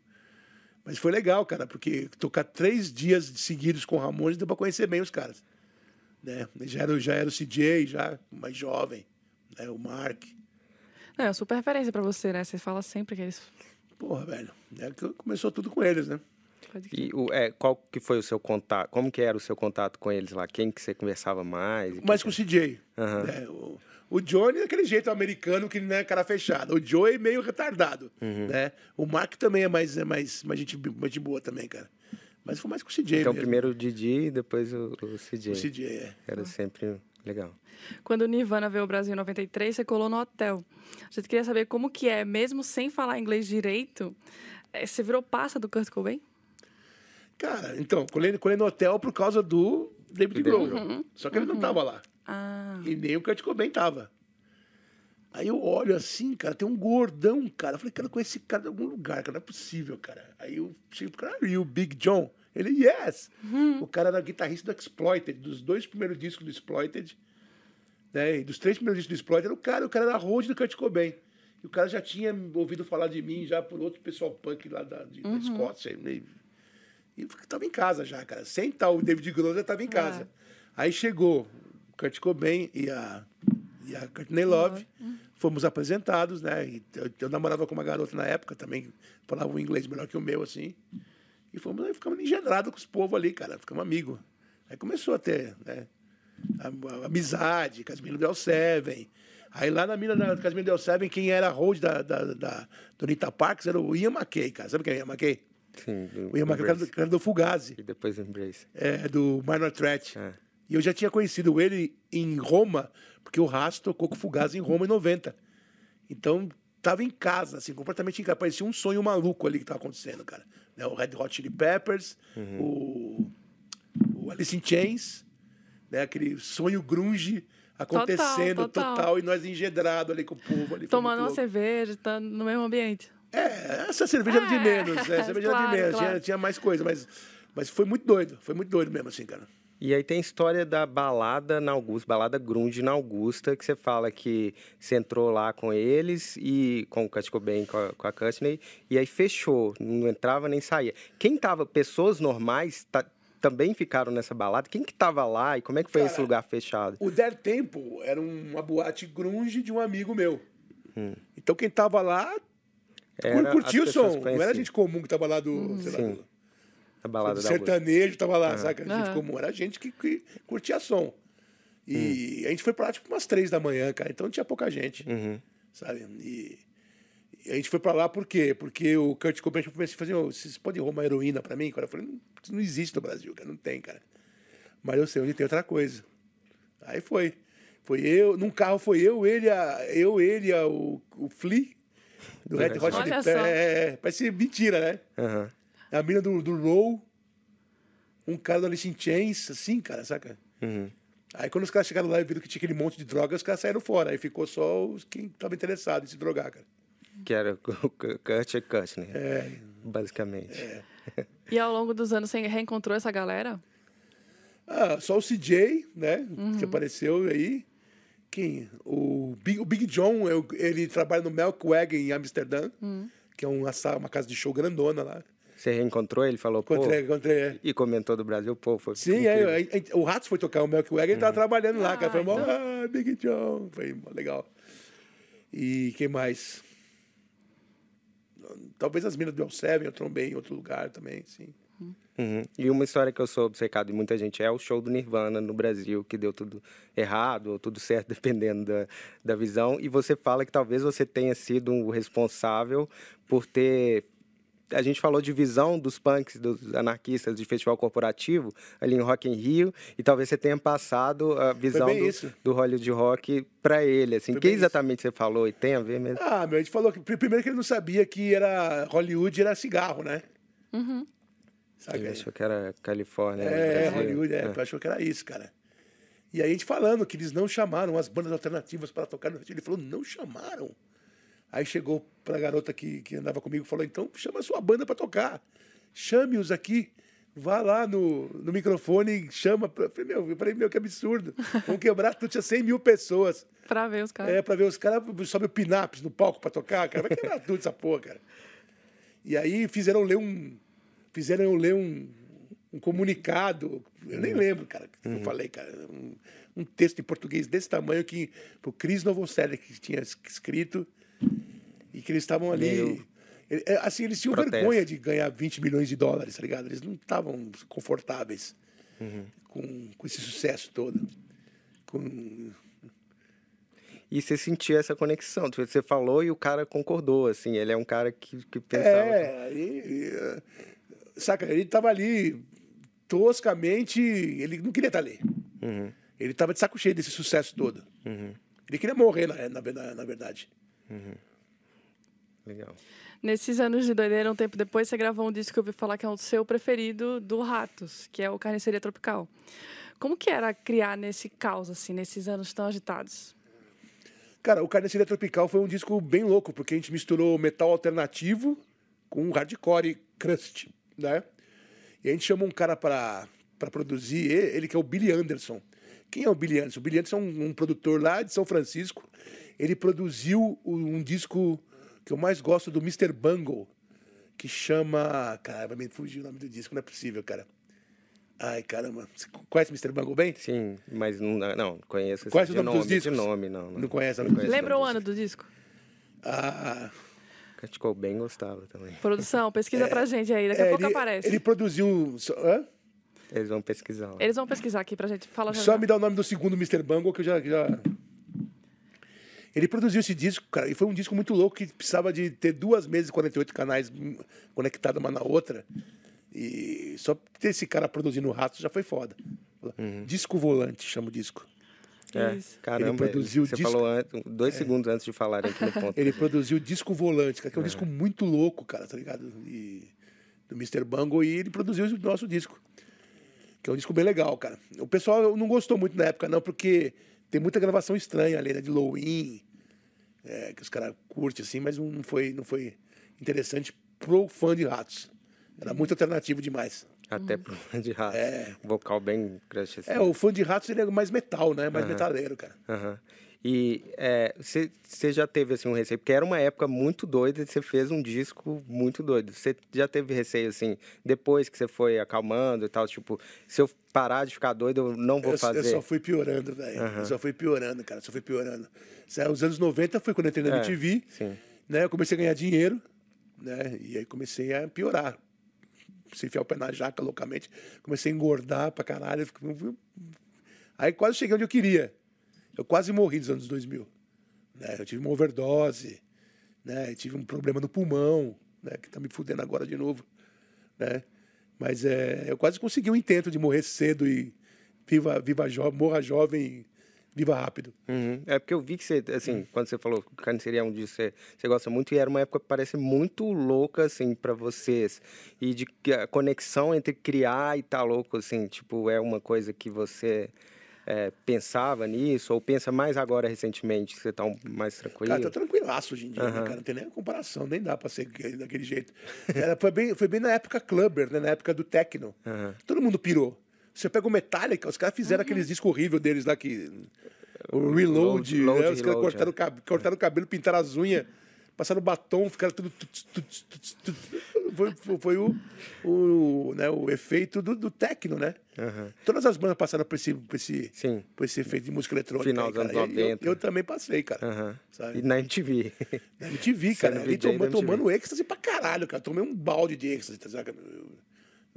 Mas foi legal, cara, porque tocar três dias seguidos com o Ramones deu pra conhecer bem os caras. Né? Já, era, o- já era o CJ, já mais jovem, né? o Mark. Não, é uma super referência pra você, né? Você fala sempre que eles. Porra, velho. É que começou tudo com eles, né? Pode crer. E o, é, qual que foi o seu contato? Como que era o seu contato com eles lá? Quem que você conversava mais? Mais com o CJ. Aham. né? O, o Johnny é aquele jeito americano que não é cara fechada. O Joey é meio retardado. Uhum. Né? O Mark também é mais, é mais, mais, gente, mais de boa também, cara. Mas foi mais com o CJ Então, mesmo. primeiro o Didi e depois o, o CJ. O CJ, é. Era sempre legal. Quando o Nirvana veio ao Brasil em 93, você colou no hotel. A gente queria saber como que é, mesmo sem falar inglês direito, você virou passa do Kurt Cobain? Cara, então, colei, no hotel por causa do David Grohl. Só que ele não tava lá. Ah, E nem o Kurt Cobain tava. Aí eu olho assim, cara, tem um gordão, cara. Eu falei, cara, eu conheço esse cara de algum lugar, cara, não é possível, cara. Aí eu cheguei pro cara, e o Big John? Ele, yes! O cara era guitarrista do Exploited, dos dois primeiros discos do Exploited, né? E dos três primeiros discos do Exploited, o cara, o cara era road do Kurt Cobain. E o cara já tinha ouvido falar de mim já por outro pessoal punk lá da, de, da Escócia. E, e tava em casa já, cara. Sem tal o David Grohl, já tava em casa. Aí chegou o Kurt Cobain e a, e a Courtney Love. Fomos apresentados, né? E eu, eu namorava com uma garota na época também, falava um inglês melhor que o meu, assim. E fomos, aí ficamos engendrados com os povos ali, cara. Ficamos amigos. Aí começou a ter, né? A, a- amizade, Casmino Del Seven. Aí lá na mina da Casmino Del Seven, quem era a hold da, da, da, do Nita Parks era o Ian McKay, cara. Sabe quem é o Ian McKay? Sim, do O Ian McKay era do, era do Fugazi E depois o Embrace. é, do Minor Threat. É. E eu já tinha conhecido ele em Roma, porque o Rasto tocou com o Fugazi em Roma em 90. Então, tava em casa, assim, completamente em casa. Parecia um sonho maluco ali que tava acontecendo, cara. Né, O Red Hot Chili Peppers, o, o Alice in Chains, né? aquele sonho grunge acontecendo Total, total, total. e nós engedrados ali com o povo ali. tomando uma cerveja, tá no mesmo ambiente. É, essa cerveja era de É, menos, né? cerveja era claro, de menos, claro. tinha, tinha mais coisa, mas, mas foi muito doido, foi muito doido mesmo, assim, cara. E aí tem a história da balada na Augusta, balada grunge na Augusta, que você fala que você entrou lá com eles e com o Kurt Cobain, com a, com a Courtney, e aí fechou, não entrava nem saía. Quem tava, pessoas normais, ta- também ficaram nessa balada? Quem que tava lá e como é que foi Cara, esse lugar fechado? O Der Tempo era uma boate grunge de um amigo meu. Hum. Então quem tava lá Era curtia o som. Não era gente comum que tava lá do, sei lá, Sim. A balada do da Augusta. sertanejo, tava lá, saca? Gente comum. Era gente que, que curtia som. E Hum. a gente foi pra lá tipo umas três da manhã, cara. Então tinha pouca gente, Uhum. sabe? E, e a gente foi pra lá por quê? Porque o Kurt Cobain falou assim, fazer, vocês podem roubar heroína pra mim? Cara, eu falei, não, isso não existe no Brasil, cara. Não tem, cara. Mas eu sei onde tem outra coisa. Aí foi. Foi eu, num carro foi eu, ele, a, eu, ele, a, o, o Flea, do Red Hot. Chili Peppers. É, é, parece mentira, né? Aham. A mina do, do Roll, um cara do Alice in Chains, assim, cara, saca? Uhum. Aí quando os caras chegaram lá e viram que tinha aquele monte de droga, os caras saíram fora. Aí ficou só os quem estavam interessados em se drogar, cara. Que era o Kurt e Courtney, É, basicamente. E ao longo dos anos você reencontrou essa galera? Ah, só o CJ, né? Uhum. Que apareceu aí. Quem? O Big, o Big John, eu- ele trabalha no Melkwagen em Amsterdã, Uhum. que é uma, uma casa de show grandona lá. Você reencontrou ele, falou, pô, Encontrei, encontrei. é. e comentou do Brasil, pô, foi Sim, aí- o Ratos foi tocar o Melkwagen, ele tava trabalhando lá, cara. Foi Ah, mó, ah, Big John. Foi mó legal. E quem mais? Talvez as minas do El Seven eu trombei em outro lugar também, sim. Uhum. E uma história que eu sou obcecado de muita gente é o show do Nirvana no Brasil, que deu tudo errado ou tudo certo, dependendo da, da visão. E você fala que talvez você tenha sido o responsável por ter a gente falou de visão dos punks, dos anarquistas de festival corporativo ali em Rock in Rio, e talvez você tenha passado a visão do, do Hollywood Rock para ele, assim. O que exatamente isso. você falou e tem a ver mesmo? Ah, meu, a gente falou que primeiro que ele não sabia que era Hollywood era cigarro, né? Uhum. Sabe? Ele achou que era Califórnia. É, Hollywood, é, é. achou que era isso, cara. E aí a gente falando que eles não chamaram as bandas alternativas para tocar no Ele falou, não chamaram. Aí chegou para a garota que, que andava comigo e falou: então chama a sua banda para tocar. Chame-os aqui. Vá lá no, no microfone e chama. Pra... Eu falei, meu, eu falei, meu, que absurdo. Vamos quebrar, tu tinha 100 mil pessoas. Para ver os caras. É, para ver os caras. Sobe o Pinaps no palco para tocar, cara. Vai quebrar tudo essa porra, cara. E aí fizeram ler um. Fizeram eu ler um, um comunicado. Eu nem lembro, cara, que uhum. eu falei, cara. Um, um, texto em português desse tamanho que o Cris Novoselic que tinha escrito e que eles estavam ali. Meu... É, assim, eles tinham Protesto. vergonha de ganhar 20 milhões de dólares, tá ligado? Eles não estavam confortáveis uhum. com, com esse sucesso todo. Com... E você sentia essa conexão. Você falou e o cara concordou, assim. Ele é um cara que, que pensava... É, e, e, saca? Ele estava ali toscamente... Ele não queria estar ali. Uhum. Ele estava de saco cheio desse sucesso todo. Uhum. Ele queria morrer, na, na, na verdade. Uhum. Legal. Nesses anos de doideira, um tempo depois, você gravou um disco que eu ouvi falar que é o seu preferido do Ratos, que é o Carniceria Tropical. Como que era criar nesse caos, assim, nesses anos tão agitados? Cara, o Carniceria Tropical foi um disco bem louco, porque a gente misturou metal alternativo com hardcore crust, né? E a gente chamou um cara para produzir, ele que é o Billy Anderson. Quem é o Billy Anderson? O Billy Anderson é um, um produtor lá de São Francisco. Ele produziu um disco que eu mais gosto do Mr. Bungle, que chama. Cara, vai me fugir o nome do disco, não é possível, cara. Ai, caramba. Você conhece Mr. Bungle bem? Sim, mas não, não conheço Conhece o nome, nome dos discos? Nome, não. Não, não conhece, não conhece. Lembra o ano do disco? Ah. Kurt Cobain gostava também. Produção, pesquisa é, pra gente aí, daqui a é, pouco ele, aparece. Ele produziu. Hã? Eles vão pesquisar. Eles vão pesquisar aqui pra gente. Fala Só já. me dá o nome do segundo Mr. Bungle que eu já, já ele produziu esse disco, cara, e foi um disco muito louco que precisava de ter duas mesas e 48 canais conectadas uma na outra. E só ter esse cara produzindo rato já foi foda. Uhum. Disco volante, chama o disco. É, caramba, ele produziu você disco... falou antes, dois é. segundos antes de falar aqui no ponto. ele produziu Disco Volante, que é um é. disco muito louco, cara, tá ligado? E, do Mr. Bungle, e ele produziu o nosso disco. Que é um disco bem legal, cara. O pessoal não gostou muito na época, não, porque tem muita gravação estranha ali, né? De low-in, é, que os caras curtem, assim, mas não foi, não foi interessante pro fã de ratos. Era muito alternativo demais. Até pro fã de ratos. É. Vocal bem crush, assim. É, o fã de ratos ele é mais metal, né? Mais metaleiro, cara. E você é, já teve assim, um receio, porque era uma época muito doida e você fez um disco muito doido. Você já teve receio, assim, depois que você foi acalmando e tal, tipo, se eu parar de ficar doido, eu não vou eu, fazer. Eu só fui piorando, velho. Uhum. Eu só fui piorando, cara, só fui piorando. Os anos 90 foi quando eu entrei na é, MTV, né? Eu comecei a ganhar dinheiro, né? E aí comecei a piorar. Se enfiar o pé na jaca loucamente, comecei a engordar pra caralho. Aí quase cheguei onde eu queria. Eu quase morri nos anos 2000. Né? Eu tive uma overdose, né? Eu tive um problema no pulmão, né? que está me fudendo agora de novo. Né? Mas é, eu quase consegui um intento de morrer cedo e viva, viva jo morra jovem viva rápido. Uhum. É porque eu vi que você, assim, quando você falou que carniceria é um disso, você, você gosta muito, e era uma época que parece muito louca, assim, para vocês. E de a conexão entre criar e tá louco, assim, tipo, é uma coisa que você é, pensava nisso? Ou pensa mais agora, recentemente, que você está mais tranquilo? Cara, tá tranquilaço hoje em dia, uhum. né, cara? Não tem nem comparação, nem dá para ser daquele jeito. Era, foi, bem, foi bem na época clubber, né? na época do techno. Uhum. Todo mundo pirou. Você pega o Metallica, os caras fizeram uhum. aqueles discos horríveis deles lá que... O Reload, load, load, né? os caras cortaram, é. cortaram o cabelo, pintaram as unhas passaram batom, ficaram tudo. Foi, foi o, o, né, o efeito do, do techno, né? Uhum. Todas as bandas passaram por esse, por esse, Sim. por esse efeito de música eletrônica. Final dos anos 90. Eu, eu, também passei, cara. Uhum. E na MTV. Na MTV, cara. Ali tomando, tomando êxtase pra caralho, cara. Tomei um balde de êxtase, tá Eu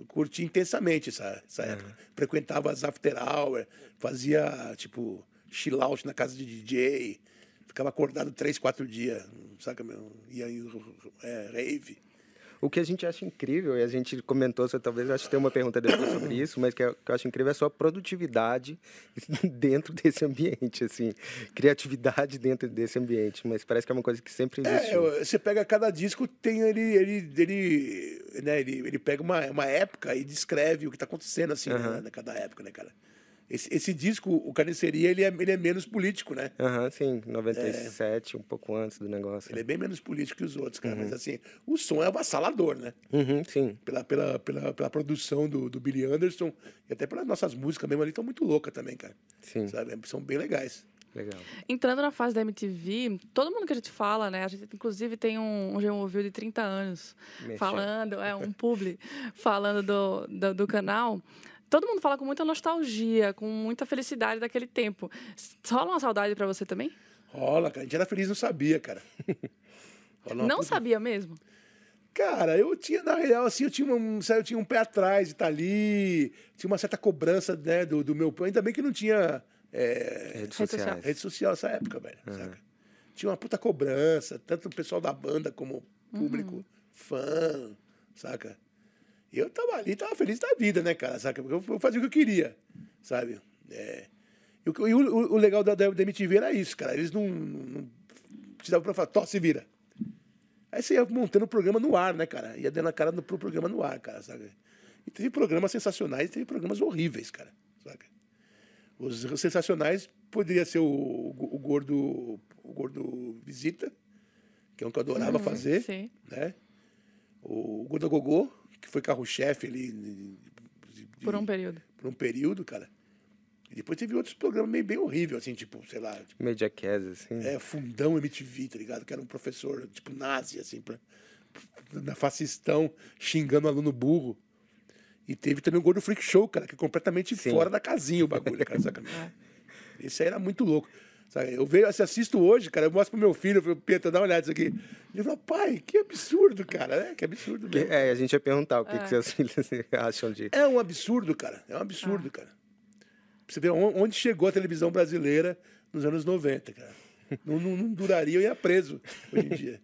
curti intensamente essa, essa época. Frequentava as after hour, fazia, tipo, chill out na casa de DJ. Ficava acordado três, quatro dias, saca, meu? Ia em é, rave. O que a gente acha incrível, e a gente comentou, você talvez acho que tem uma pergunta depois sobre isso, mas que, é, que eu acho incrível é a sua produtividade dentro desse ambiente, assim, criatividade dentro desse ambiente, mas parece que é uma coisa que sempre É, existiu. eu- você pega cada disco, tem ele, ele, ele, né, ele, ele pega uma, uma época e descreve o que está acontecendo assim, né, naquela época, né, cara? Esse, esse disco, o Carniceria, ele é, ele é menos político, né? Aham, sim, 97, um pouco antes do negócio. Ele é bem menos político que os outros, cara. Mas assim, o som é avassalador, né? Uhum, sim, Pela, pela, pela, pela produção do, do Billy Anderson e até pelas nossas músicas mesmo ali, estão muito loucas também, cara. sim, Sabe? São bem legais. legal. Entrando na fase da MTV, todo mundo que a gente fala, né? A gente inclusive tem um, um Gemovil de 30 anos Mexendo. falando, é um publi, falando do, do, do canal. Todo mundo fala com muita nostalgia, com muita felicidade daquele tempo. Rola uma saudade pra você também? Rola, cara. A gente era feliz, não sabia, cara. Não puta- sabia mesmo? Cara, eu tinha, na real, assim, eu tinha um, eu tinha um pé atrás de estar ali, tinha uma certa cobrança, né, do, do meu pai. Ainda bem que não tinha é, Redes Rede social. sociais. rede social nessa época, velho, saca? Tinha uma puta cobrança, tanto o pessoal da banda como o público, fã, saca? Eu tava ali, tava feliz da vida, né, cara, saca? Porque eu, eu fazia o que eu queria, sabe? É. E, o, e o, o- o legal da, da MTV era isso, cara. Eles não, não precisavam pra falar, tosse vira. Aí você ia montando o programa no ar, né, cara? Ia dando a cara no, pro programa no ar, cara, sabe? E teve programas sensacionais e teve programas horríveis, cara, saca? Os sensacionais poderia ser o, o, gordo o gordo visita, que é um que eu adorava fazer, sim. né? O gordo gogô, que foi carro-chefe ali de- Por um período. por um período, cara. E depois teve outros programas meio bem horríveis, assim, tipo, sei lá, tipo, Meio jackass, assim. é, Fundão MTV, tá ligado? Que era um professor, tipo, nazi, assim, pra, na fascistão, xingando aluno burro. E teve também o Gordo Freak Show, cara, que é completamente Sim. fora da casinha o bagulho, cara, saca? Esse aí era muito louco. Sabe? Eu vejo, se assisto hoje, cara, eu mostro pro meu filho, eu falo, Pedro, dá uma olhada nisso aqui. Ele fala, pai, que absurdo, cara. É, que absurdo Que- mesmo. é, a gente ia perguntar o que, É. que seus filhos acham de. É um absurdo, cara. É um absurdo, cara. Pra você ver on- onde chegou a televisão brasileira nos anos 90, cara. Não, não- não duraria, eu ia preso hoje em dia.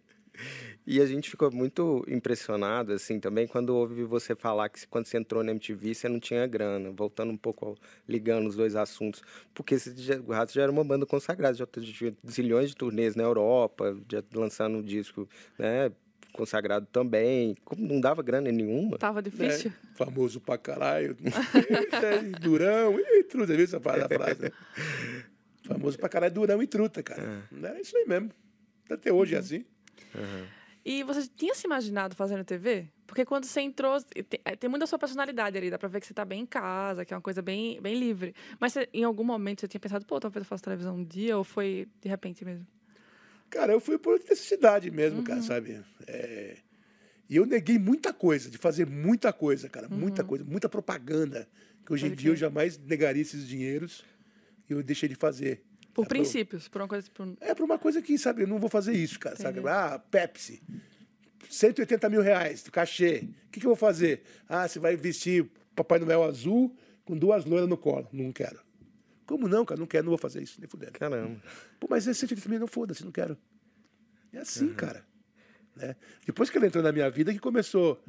E a gente ficou muito impressionado, assim, também, quando ouve você falar que quando você entrou na MTV você não tinha grana. Voltando um pouco, ao- ligando os dois assuntos. Porque o Rato já era uma banda consagrada, já tinha zilhões de turnês na Europa, já lançando um disco, né? Consagrado também. Como não dava grana nenhuma. Tava difícil? né? Famoso pra caralho. E durão e truta. Viu essa frase? a frase, né? Famoso pra caralho, durão e truta, cara. É isso aí mesmo. Até hoje é assim. E você tinha se imaginado fazendo TV? Porque quando você entrou, tem, é, tem muita sua personalidade ali, dá pra ver que você tá bem em casa, que é uma coisa bem, bem livre. Mas você, em algum momento você tinha pensado, pô, talvez eu faça televisão um dia, ou foi de repente mesmo? Cara, eu fui por necessidade mesmo, cara, sabe? É, E eu neguei muita coisa, de fazer muita coisa, cara. Muita coisa, muita propaganda. Que hoje em dia eu jamais negaria esses dinheiros e eu deixei de fazer. Por É, por- princípios, por uma coisa. Por... É por uma coisa que, sabe, eu não vou fazer isso, cara. Sabe? Ah, Pepsi. 180 mil reais, cachê. O que, que eu vou fazer? Ah, você vai vestir Papai Noel azul com duas loiras no colo. Não quero. Como não, cara? Não quero, não vou fazer isso, nem fudendo. Caramba. Pô, mas esse 180 mil não foda-se, não quero. É assim, cara. Né? Depois que ele entrou na minha vida, que começou.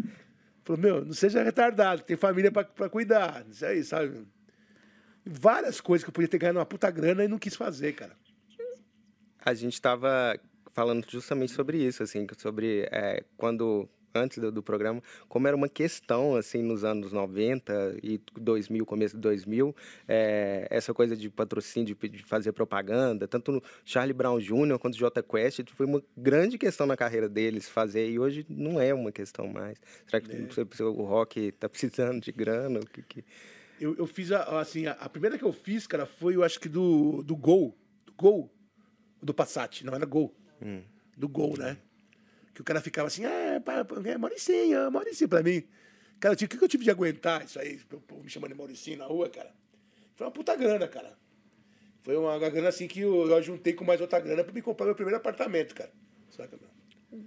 Falou, meu, não seja retardado, tem família pra cuidar. Isso aí, sabe? Várias coisas que eu podia ter ganhado uma puta grana e não quis fazer, cara. A gente estava falando justamente sobre isso, assim, sobre é, quando antes do, do programa, como era uma questão assim nos anos 90 e 2000, começo de 2000, é, essa coisa de patrocínio, de, de fazer propaganda, tanto no Charlie Brown Jr. quanto Jota Quest, foi uma grande questão na carreira deles fazer e hoje não é uma questão mais. Será que você- o rock está precisando de grana? O que, que... Eu, eu fiz, a, assim, a, a primeira que eu fiz, cara, foi, eu acho que do, do Gol. Do Gol. Do Passat, não era Gol. Do Gol, né? Que o cara ficava assim, é, é Mauricinho, Mauricinho pra mim. Cara, o que, que eu tive de aguentar isso aí, o povo me chamando de Mauricinho na rua, cara? Foi uma puta grana, cara. Foi uma, uma grana assim que eu, eu juntei com mais outra grana pra me comprar meu primeiro apartamento, cara. Saca, meu?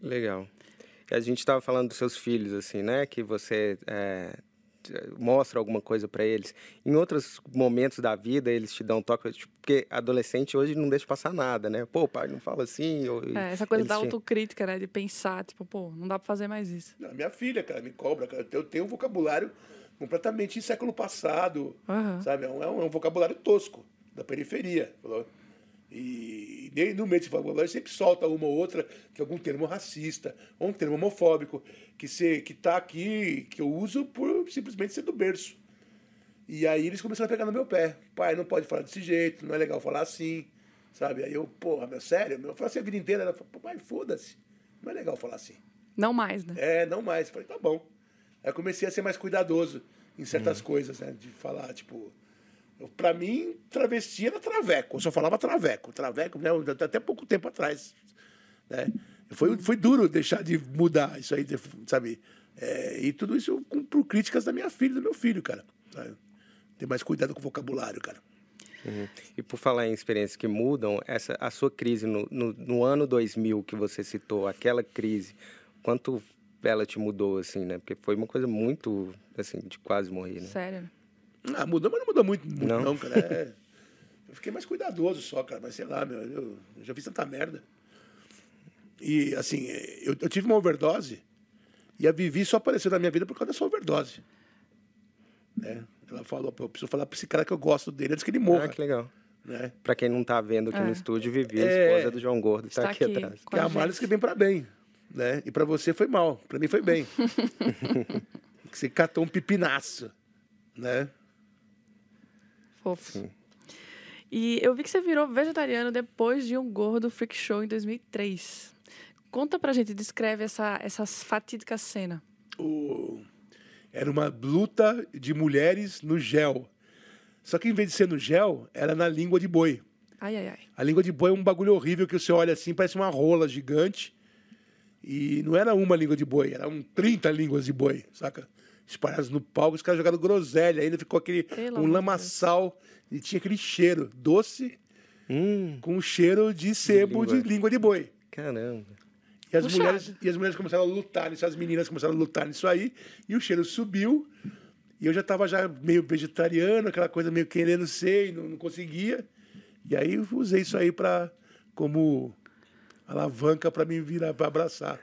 Legal. A gente estava falando dos seus filhos, assim, né? Que você é, mostra alguma coisa para eles. Em outros momentos da vida, eles te dão um toque, tipo, porque adolescente hoje não deixa passar nada, né? Pô, pai, não fala assim. Ou, É, essa coisa eles da te- autocrítica, né? De pensar, tipo, pô, não dá pra fazer mais isso. Não, minha filha, cara, me cobra, cara. Eu tenho um vocabulário completamente século passado, Aham. sabe? É um, é um vocabulário tosco, da periferia. falou? E nem no meio desse vocabulário sempre solta uma ou outra que é algum termo racista, ou um termo homofóbico, que, se, que tá aqui, que eu uso por simplesmente ser do berço. E aí eles começaram a pegar no meu pé. Pai, não pode falar desse jeito, não é legal falar assim, sabe? Aí eu, porra, meu, sério? Eu falei assim a vida inteira. Ela falou, pai, foda-se, não é legal falar assim. Não mais, né? É, não mais. Falei, tá bom. Aí eu comecei a ser mais cuidadoso em certas coisas, né? De falar, tipo. Pra mim, travesti era traveco. Eu só falava traveco. Traveco, né? Até pouco tempo atrás. Né? Foi, foi duro deixar de mudar isso aí, de- sabe? É, e tudo isso com, por críticas da minha filha e do meu filho, cara. sabe? Ter mais cuidado com o vocabulário, cara. Uhum. E por falar em experiências que mudam, essa, a sua crise no, no, no ano 2000 que você citou, aquela crise, quanto ela te mudou, assim, né? Porque foi uma coisa muito, assim, de quase morrer, né? Sério. Ah, mudou, mas não mudou muito, muito Não? não. cara. É, eu fiquei mais cuidadoso só, cara. Mas sei lá, meu, eu, eu já fiz tanta merda. E, assim, eu, eu tive uma overdose e a Vivi só apareceu na minha vida por causa dessa overdose. Né? Ela falou, eu preciso falar pra esse cara que eu gosto dele antes que ele morra. Ah, que legal. Né? Pra quem não tá vendo aqui É. no estúdio, Vivi, a É. esposa do João Gordo, tá Está aqui, aqui. atrás. Que é a gente. que vem pra bem. Né? E pra você foi mal. Pra mim foi bem. que você catou um pipinaço. Né? Fofo. E eu vi que você virou vegetariano depois de um gordo freak show em 2003. Conta pra gente, descreve essa, essa fatídica cena. o- era uma luta de mulheres no gel. Só que em vez de ser no gel, era na língua de boi. Ai, ai, ai. A língua de boi é um bagulho horrível que você olha assim, parece uma rola gigante. E não era uma língua de boi, eram 30 línguas de boi, saca? Espalhadas no palco, os caras jogaram groselha, ainda ficou aquele Pelo um de lamaçal e tinha aquele cheiro doce Hum, com cheiro de sebo de língua. língua de boi. caramba. E as, Puxado. mulheres, e as mulheres começaram a lutar nisso, as meninas começaram a lutar nisso aí, e o cheiro subiu, e eu já estava já meio vegetariano, aquela coisa meio querendo ser, e não, não conseguia. E aí eu usei isso aí para como alavanca para me virar, para abraçar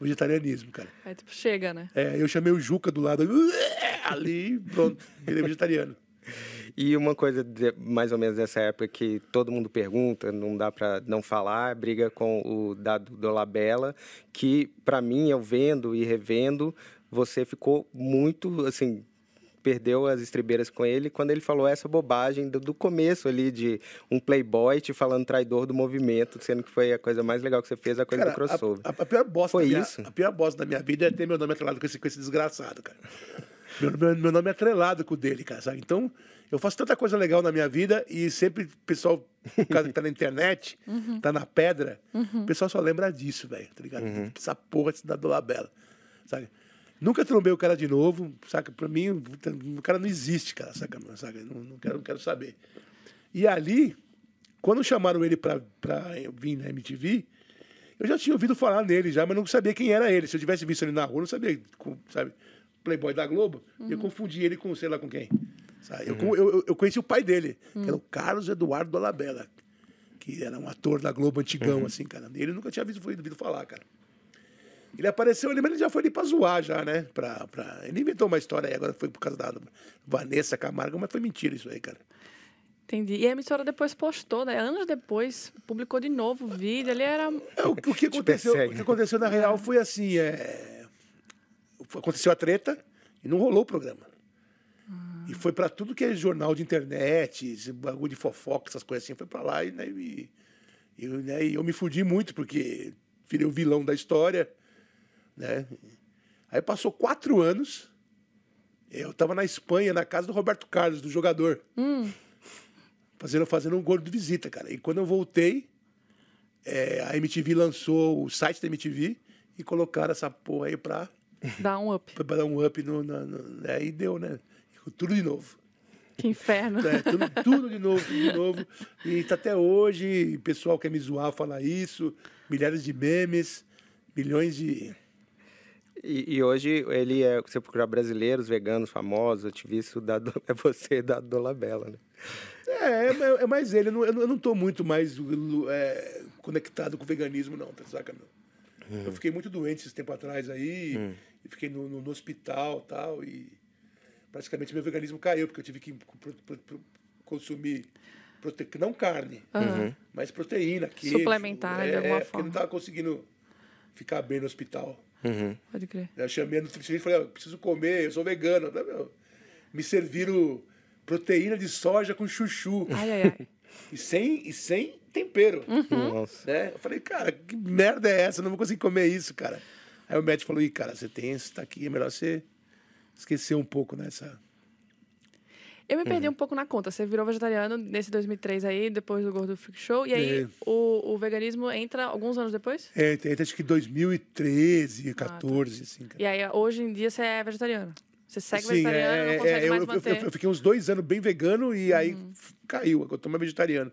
vegetarianismo, cara. É tipo, chega, né? É, eu chamei o Juca do lado, ali, pronto, virei vegetariano. E uma coisa de- mais ou menos dessa época que todo mundo pergunta, não dá pra não falar, briga com o Dado Dolabella, que pra mim, eu vendo e revendo, você ficou muito, assim, perdeu as estribeiras com ele quando ele falou essa bobagem do, do começo ali de um playboy te falando traidor do movimento, sendo que foi a coisa mais legal que você fez, a coisa do Cara, crossover. A, a, a pior bosta Foi minha, isso? A pior bosta da minha vida é ter meu nome atrelado com esse, com esse desgraçado, cara. Meu, meu, meu nome é atrelado com o dele, cara, sabe? Então, eu faço tanta coisa legal na minha vida e sempre o pessoal, o cara que tá na internet, tá na pedra, o pessoal só lembra disso, velho, tá ligado? Essa porra desse da Dolabella, sabe? Nunca trombei o cara de novo, saca? Pra mim, o cara não existe, cara, saca? saca? Não, não, quero, não quero saber. E ali, quando chamaram ele pra, pra vir na MTV, eu já tinha ouvido falar nele já, mas não sabia quem era ele. Se eu tivesse visto ele na rua, eu não sabia, sabe? Playboy da Globo, eu confundi ele com sei lá com quem. sabe? Eu, con- eu, eu conheci o pai dele, que era o Carlos Eduardo Dolabella, que era um ator da Globo antigão, assim, cara. Ele nunca tinha visto, ouvido falar, cara. Ele apareceu ali, mas ele já foi ali pra zoar, já, né? Pra, pra... Ele inventou uma história aí, agora foi por causa da Vanessa Camargo, mas foi mentira isso aí, cara. Entendi. E a emissora depois postou, né? Anos depois, publicou de novo o vídeo. Ali era. É, o, o que aconteceu, o que aconteceu na real foi assim, é... aconteceu a treta e não rolou o programa. E foi pra tudo que é jornal de internet, esse bagulho de fofoca, essas coisas assim, foi pra lá e, né, e, e, né, e eu me fudi muito porque virei o vilão da história, né? Aí passou quatro anos, eu tava na Espanha, na casa do Roberto Carlos, do jogador, fazendo, fazendo um gol de visita, cara. E quando eu voltei, é, a MTV lançou o site da MTV e colocaram essa porra aí pra, Dar um up. pra dar um up no, no, no- né? E deu, né? Ficou tudo de novo. Que inferno. É, tudo, tudo de novo, tudo de novo. E tá até hoje, o pessoal quer me zoar falar isso, milhares de memes, milhões de. E, e hoje ele é, você procurar brasileiros, veganos, famosos, ativistas, da, é você da Dolabella, né? É, é, é mais ele. Eu não, eu não- eu tô muito mais é, conectado com o veganismo, não, tá saca? Não. Eu fiquei muito doente esse tempo atrás aí, e fiquei no, no, no hospital e tal, e praticamente meu veganismo caiu, porque eu tive que pro- pro- pro- consumir prote... não carne, mas proteína, queijo. Suplementar de é, alguma é, Porque forma. não tava conseguindo ficar bem no hospital. Pode crer. Eu chamei a nutricionista e falei, "Ó, preciso comer, eu sou vegano. Eu falei, "Meu, Me serviram proteína de soja com chuchu. Ai, ai, ai. E sem, e sem tempero. Nossa. Né? Eu falei, cara, que merda é essa? Eu não vou conseguir comer isso, cara. Aí o médico falou, ih, cara, você tem esse tá aqui, é melhor você esquecer um pouco nessa. Eu me perdi um pouco na conta. Você virou vegetariano nesse 2003 aí, depois do Gordo Freak Show. E aí, É. o, o veganismo entra alguns anos depois? É, tem acho que 2013, 14, assim, cara. E aí, hoje em dia, você é vegetariano? Você segue Sim, vegetariano, é, não é, consegue eu, mais eu- manter? eu- eu fiquei uns dois anos bem vegano e aí f- caiu, eu mais vegetariano.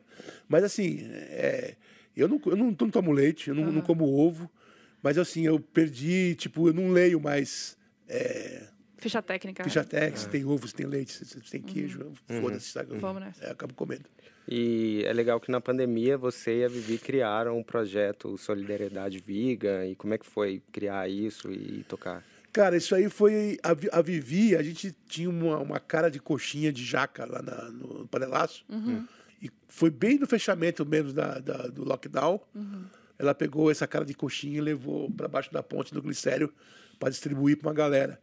Mas assim, é, eu, não, eu não, não tomo leite, eu não, não como ovo, mas assim, eu perdi, tipo, eu não leio mais é, Ficha técnica. ficha técnica, se tem ovo, se tem leite, se, tem queijo, eu- foda-se, sabe? Eu- Vamos nessa. é, eu acabo comendo. E é legal que na pandemia você e a Vivi criaram um projeto Solidariedade Viga. E como é que foi criar isso e tocar? Cara, isso aí foi. A, a Vivi, a gente tinha uma, uma cara de coxinha de jaca lá na- no panelaço. E foi bem no fechamento mesmo da, da- do lockdown. Ela pegou essa cara de coxinha e levou para baixo da ponte do glicério para distribuir para uma galera.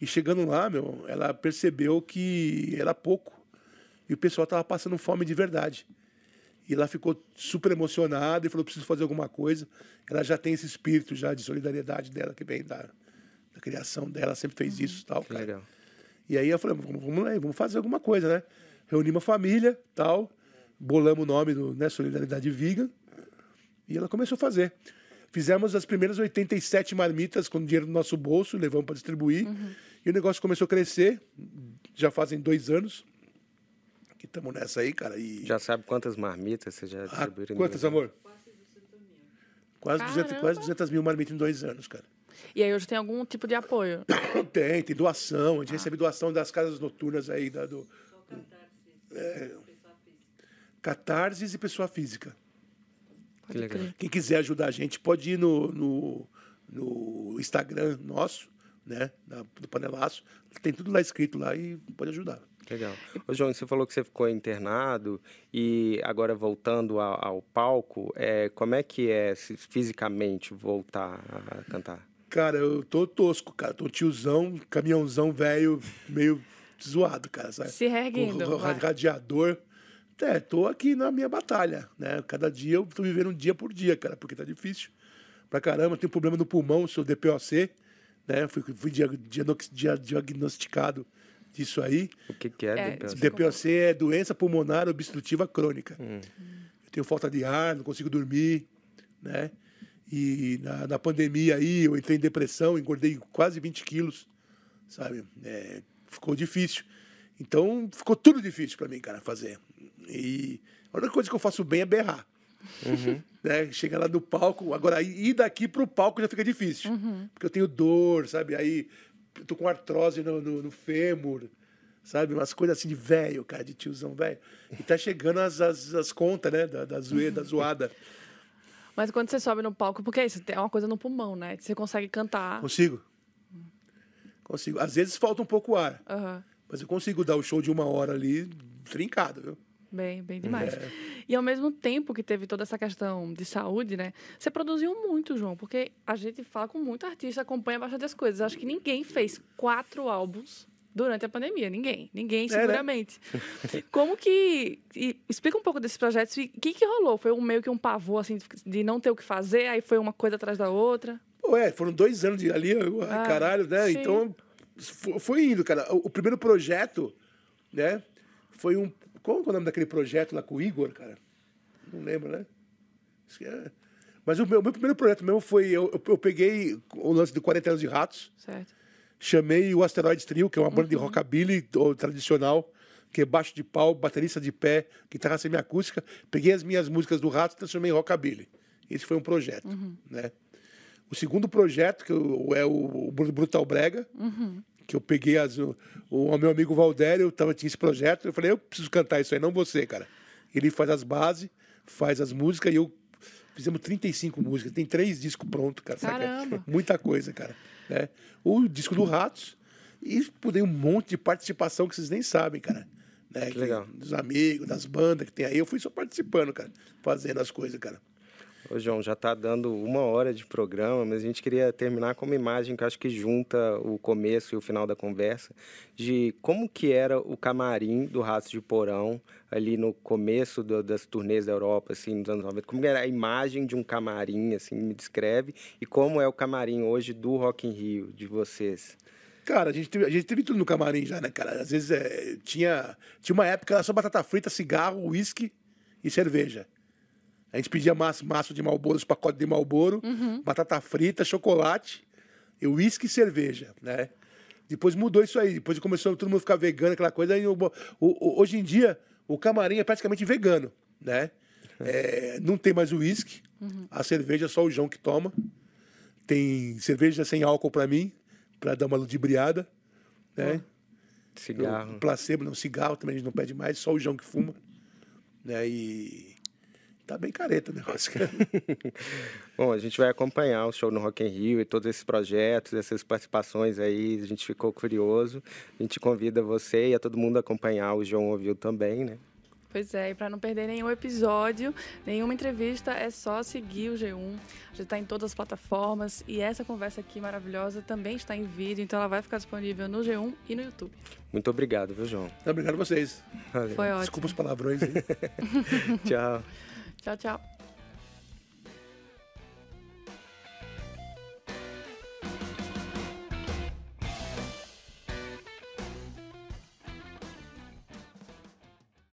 E chegando lá, meu, ela percebeu que era pouco. E o pessoal tava passando fome de verdade. E ela ficou super emocionada e falou: preciso fazer alguma coisa. Ela já tem esse espírito já de solidariedade dela que vem da, da criação dela, sempre fez isso e tal, legal. E aí eu falei, vamos, vamos lá, vamos fazer alguma coisa, né? Reunimos a família, tal, bolamos o nome do né, Solidariedade Vegan, e ela começou a fazer. Fizemos as primeiras 87 marmitas com dinheiro no nosso bolso, levamos para distribuir, e o negócio começou a crescer, já fazem dois anos que estamos nessa aí, cara. E... Já sabe quantas marmitas você já Ah, distribuiu? em quantas, dois anos? amor? Quase 200, Caramba! quase 200 mil marmitas em dois anos, cara. E aí, hoje tem algum tipo de apoio? Tem, tem doação. A gente recebe doação das casas noturnas aí, da, do, é, Catarses e pessoa física. Pode legal. Quem quiser ajudar a gente pode ir no, no, no Instagram nosso, né? da- do Panelaço. Tem tudo lá escrito lá e pode ajudar. Legal. Ô, João, você falou que você ficou internado e agora voltando ao, ao palco, é, como é que é se- fisicamente voltar a cantar? Cara, eu tô tosco, cara. Tô tiozão, caminhãozão velho, meio zoado, cara. Sabe? Se reerguendo, Com vai. É, tô aqui na minha batalha, né? Cada dia eu tô vivendo um dia por dia, cara, porque tá difícil pra caramba. Tenho problema no pulmão, sou DPOC, né? Fui, fui dia- diagnox- dia- diagnosticado disso aí. O que, que é, É, DPOC? DPOC é doença pulmonar obstrutiva crônica. Eu tenho falta de ar, não consigo dormir, né? E na, na pandemia aí eu entrei em depressão, engordei quase 20 quilos, sabe? É, ficou difícil. Então ficou tudo difícil para mim, cara, fazer. E a única coisa que eu faço bem é berrar. Né? Chega lá no palco, agora ir daqui pro palco já fica difícil. Porque eu tenho dor, sabe? Aí eu tô com artrose no, no, no fêmur, sabe? Umas coisas assim de velho, cara, de tiozão velho. E tá chegando as, as, as contas, né? Da, da, zoe, da zoada. Mas quando você sobe no palco, porque é isso, é uma coisa no pulmão, né? Você consegue cantar. Consigo? Consigo. Às vezes falta um pouco ar, Aham. mas eu consigo dar o show de uma hora ali trincado, viu? Bem, bem demais. É. E ao mesmo tempo que teve toda essa questão de saúde, né? Você produziu muito, João, porque a gente fala com muito artista, acompanha bastante as coisas. Acho que ninguém fez quatro álbuns durante a pandemia. Ninguém. Ninguém, né? seguramente. Como que. e explica um pouco desses projetos. E o que, que rolou? Foi um, meio que um pavor, assim, de- não ter o que fazer, aí foi uma coisa atrás da outra. Pô, é, foram dois anos de ali, Ah, caralho, né? sim. Então, fo- foi indo, cara. O, o primeiro projeto, né? Foi um. Qual é o nome daquele projeto lá com o Igor, cara? Não lembro, né? É- Mas o meu, meu primeiro projeto mesmo foi. Eu, eu, eu peguei o lance de 40 anos de ratos, Certo. chamei o Asteroids Trio, que é uma banda de rockabilly ou tradicional, que é baixo de pau, baterista de pé, guitarra semiacústica. Peguei as minhas músicas do Ratos e transformei em rockabilly. Esse foi um projeto, né? O segundo projeto, que é o Brutal Brega, que eu peguei as, o, o meu amigo Valdério, tava, tinha esse projeto, eu falei, eu preciso cantar isso aí, não você, cara. Ele faz as bases, faz as músicas e eu fizemos 35 músicas, tem três discos prontos, cara. saca? Caramba. Muita coisa, cara. Né? O disco do Ratos e pudei um monte de participação que vocês nem sabem, cara. Né? Que- legal. Dos amigos, das bandas que tem aí. Eu fui só participando, cara, fazendo as coisas, cara. Ô, João, já está dando uma hora de programa, mas a gente queria terminar com uma imagem que acho que junta o começo e o final da conversa, de como que era o camarim do Ratos de Porão ali no começo do- das turnês da Europa, assim, nos anos 90. Como era a imagem de um camarim, assim, me descreve, e como é o camarim hoje do Rock in Rio, de vocês. Cara, a gente, teve, a gente teve tudo no camarim já, né, cara? Às vezes é, tinha, tinha uma época era só batata frita, cigarro, uísque e cerveja. A gente pedia maço, maço de Malboro, os pacotes de Malboro, batata frita, chocolate, e uísque e cerveja, né? Depois mudou isso aí, depois começou todo mundo ficar vegano, aquela coisa. Aí o- o- o- hoje em dia, o camarim é praticamente vegano, né? É, não tem mais uísque, a cerveja é só o João que toma. Tem cerveja sem álcool pra mim, pra dar uma ludibriada, né? Cigarro. O placebo, não, cigarro também a gente não pede mais, só o João que fuma. Né? E tá bem careta o negócio. cara. Bom, a gente vai acompanhar o show no Rock in Rio e todos esses projetos, essas participações aí, a gente ficou curioso. A gente convida você e a todo mundo a acompanhar, o João ouviu também, né? Pois é, e para não perder nenhum episódio, nenhuma entrevista, é só seguir o G1. A gente está em todas as plataformas e essa conversa aqui maravilhosa também está em vídeo, então ela vai ficar disponível no G1 e no YouTube. Muito obrigado, viu, João? Obrigado a vocês. Valeu. Foi ótimo. Desculpa os palavrões aí. Tchau. Tchau, tchau.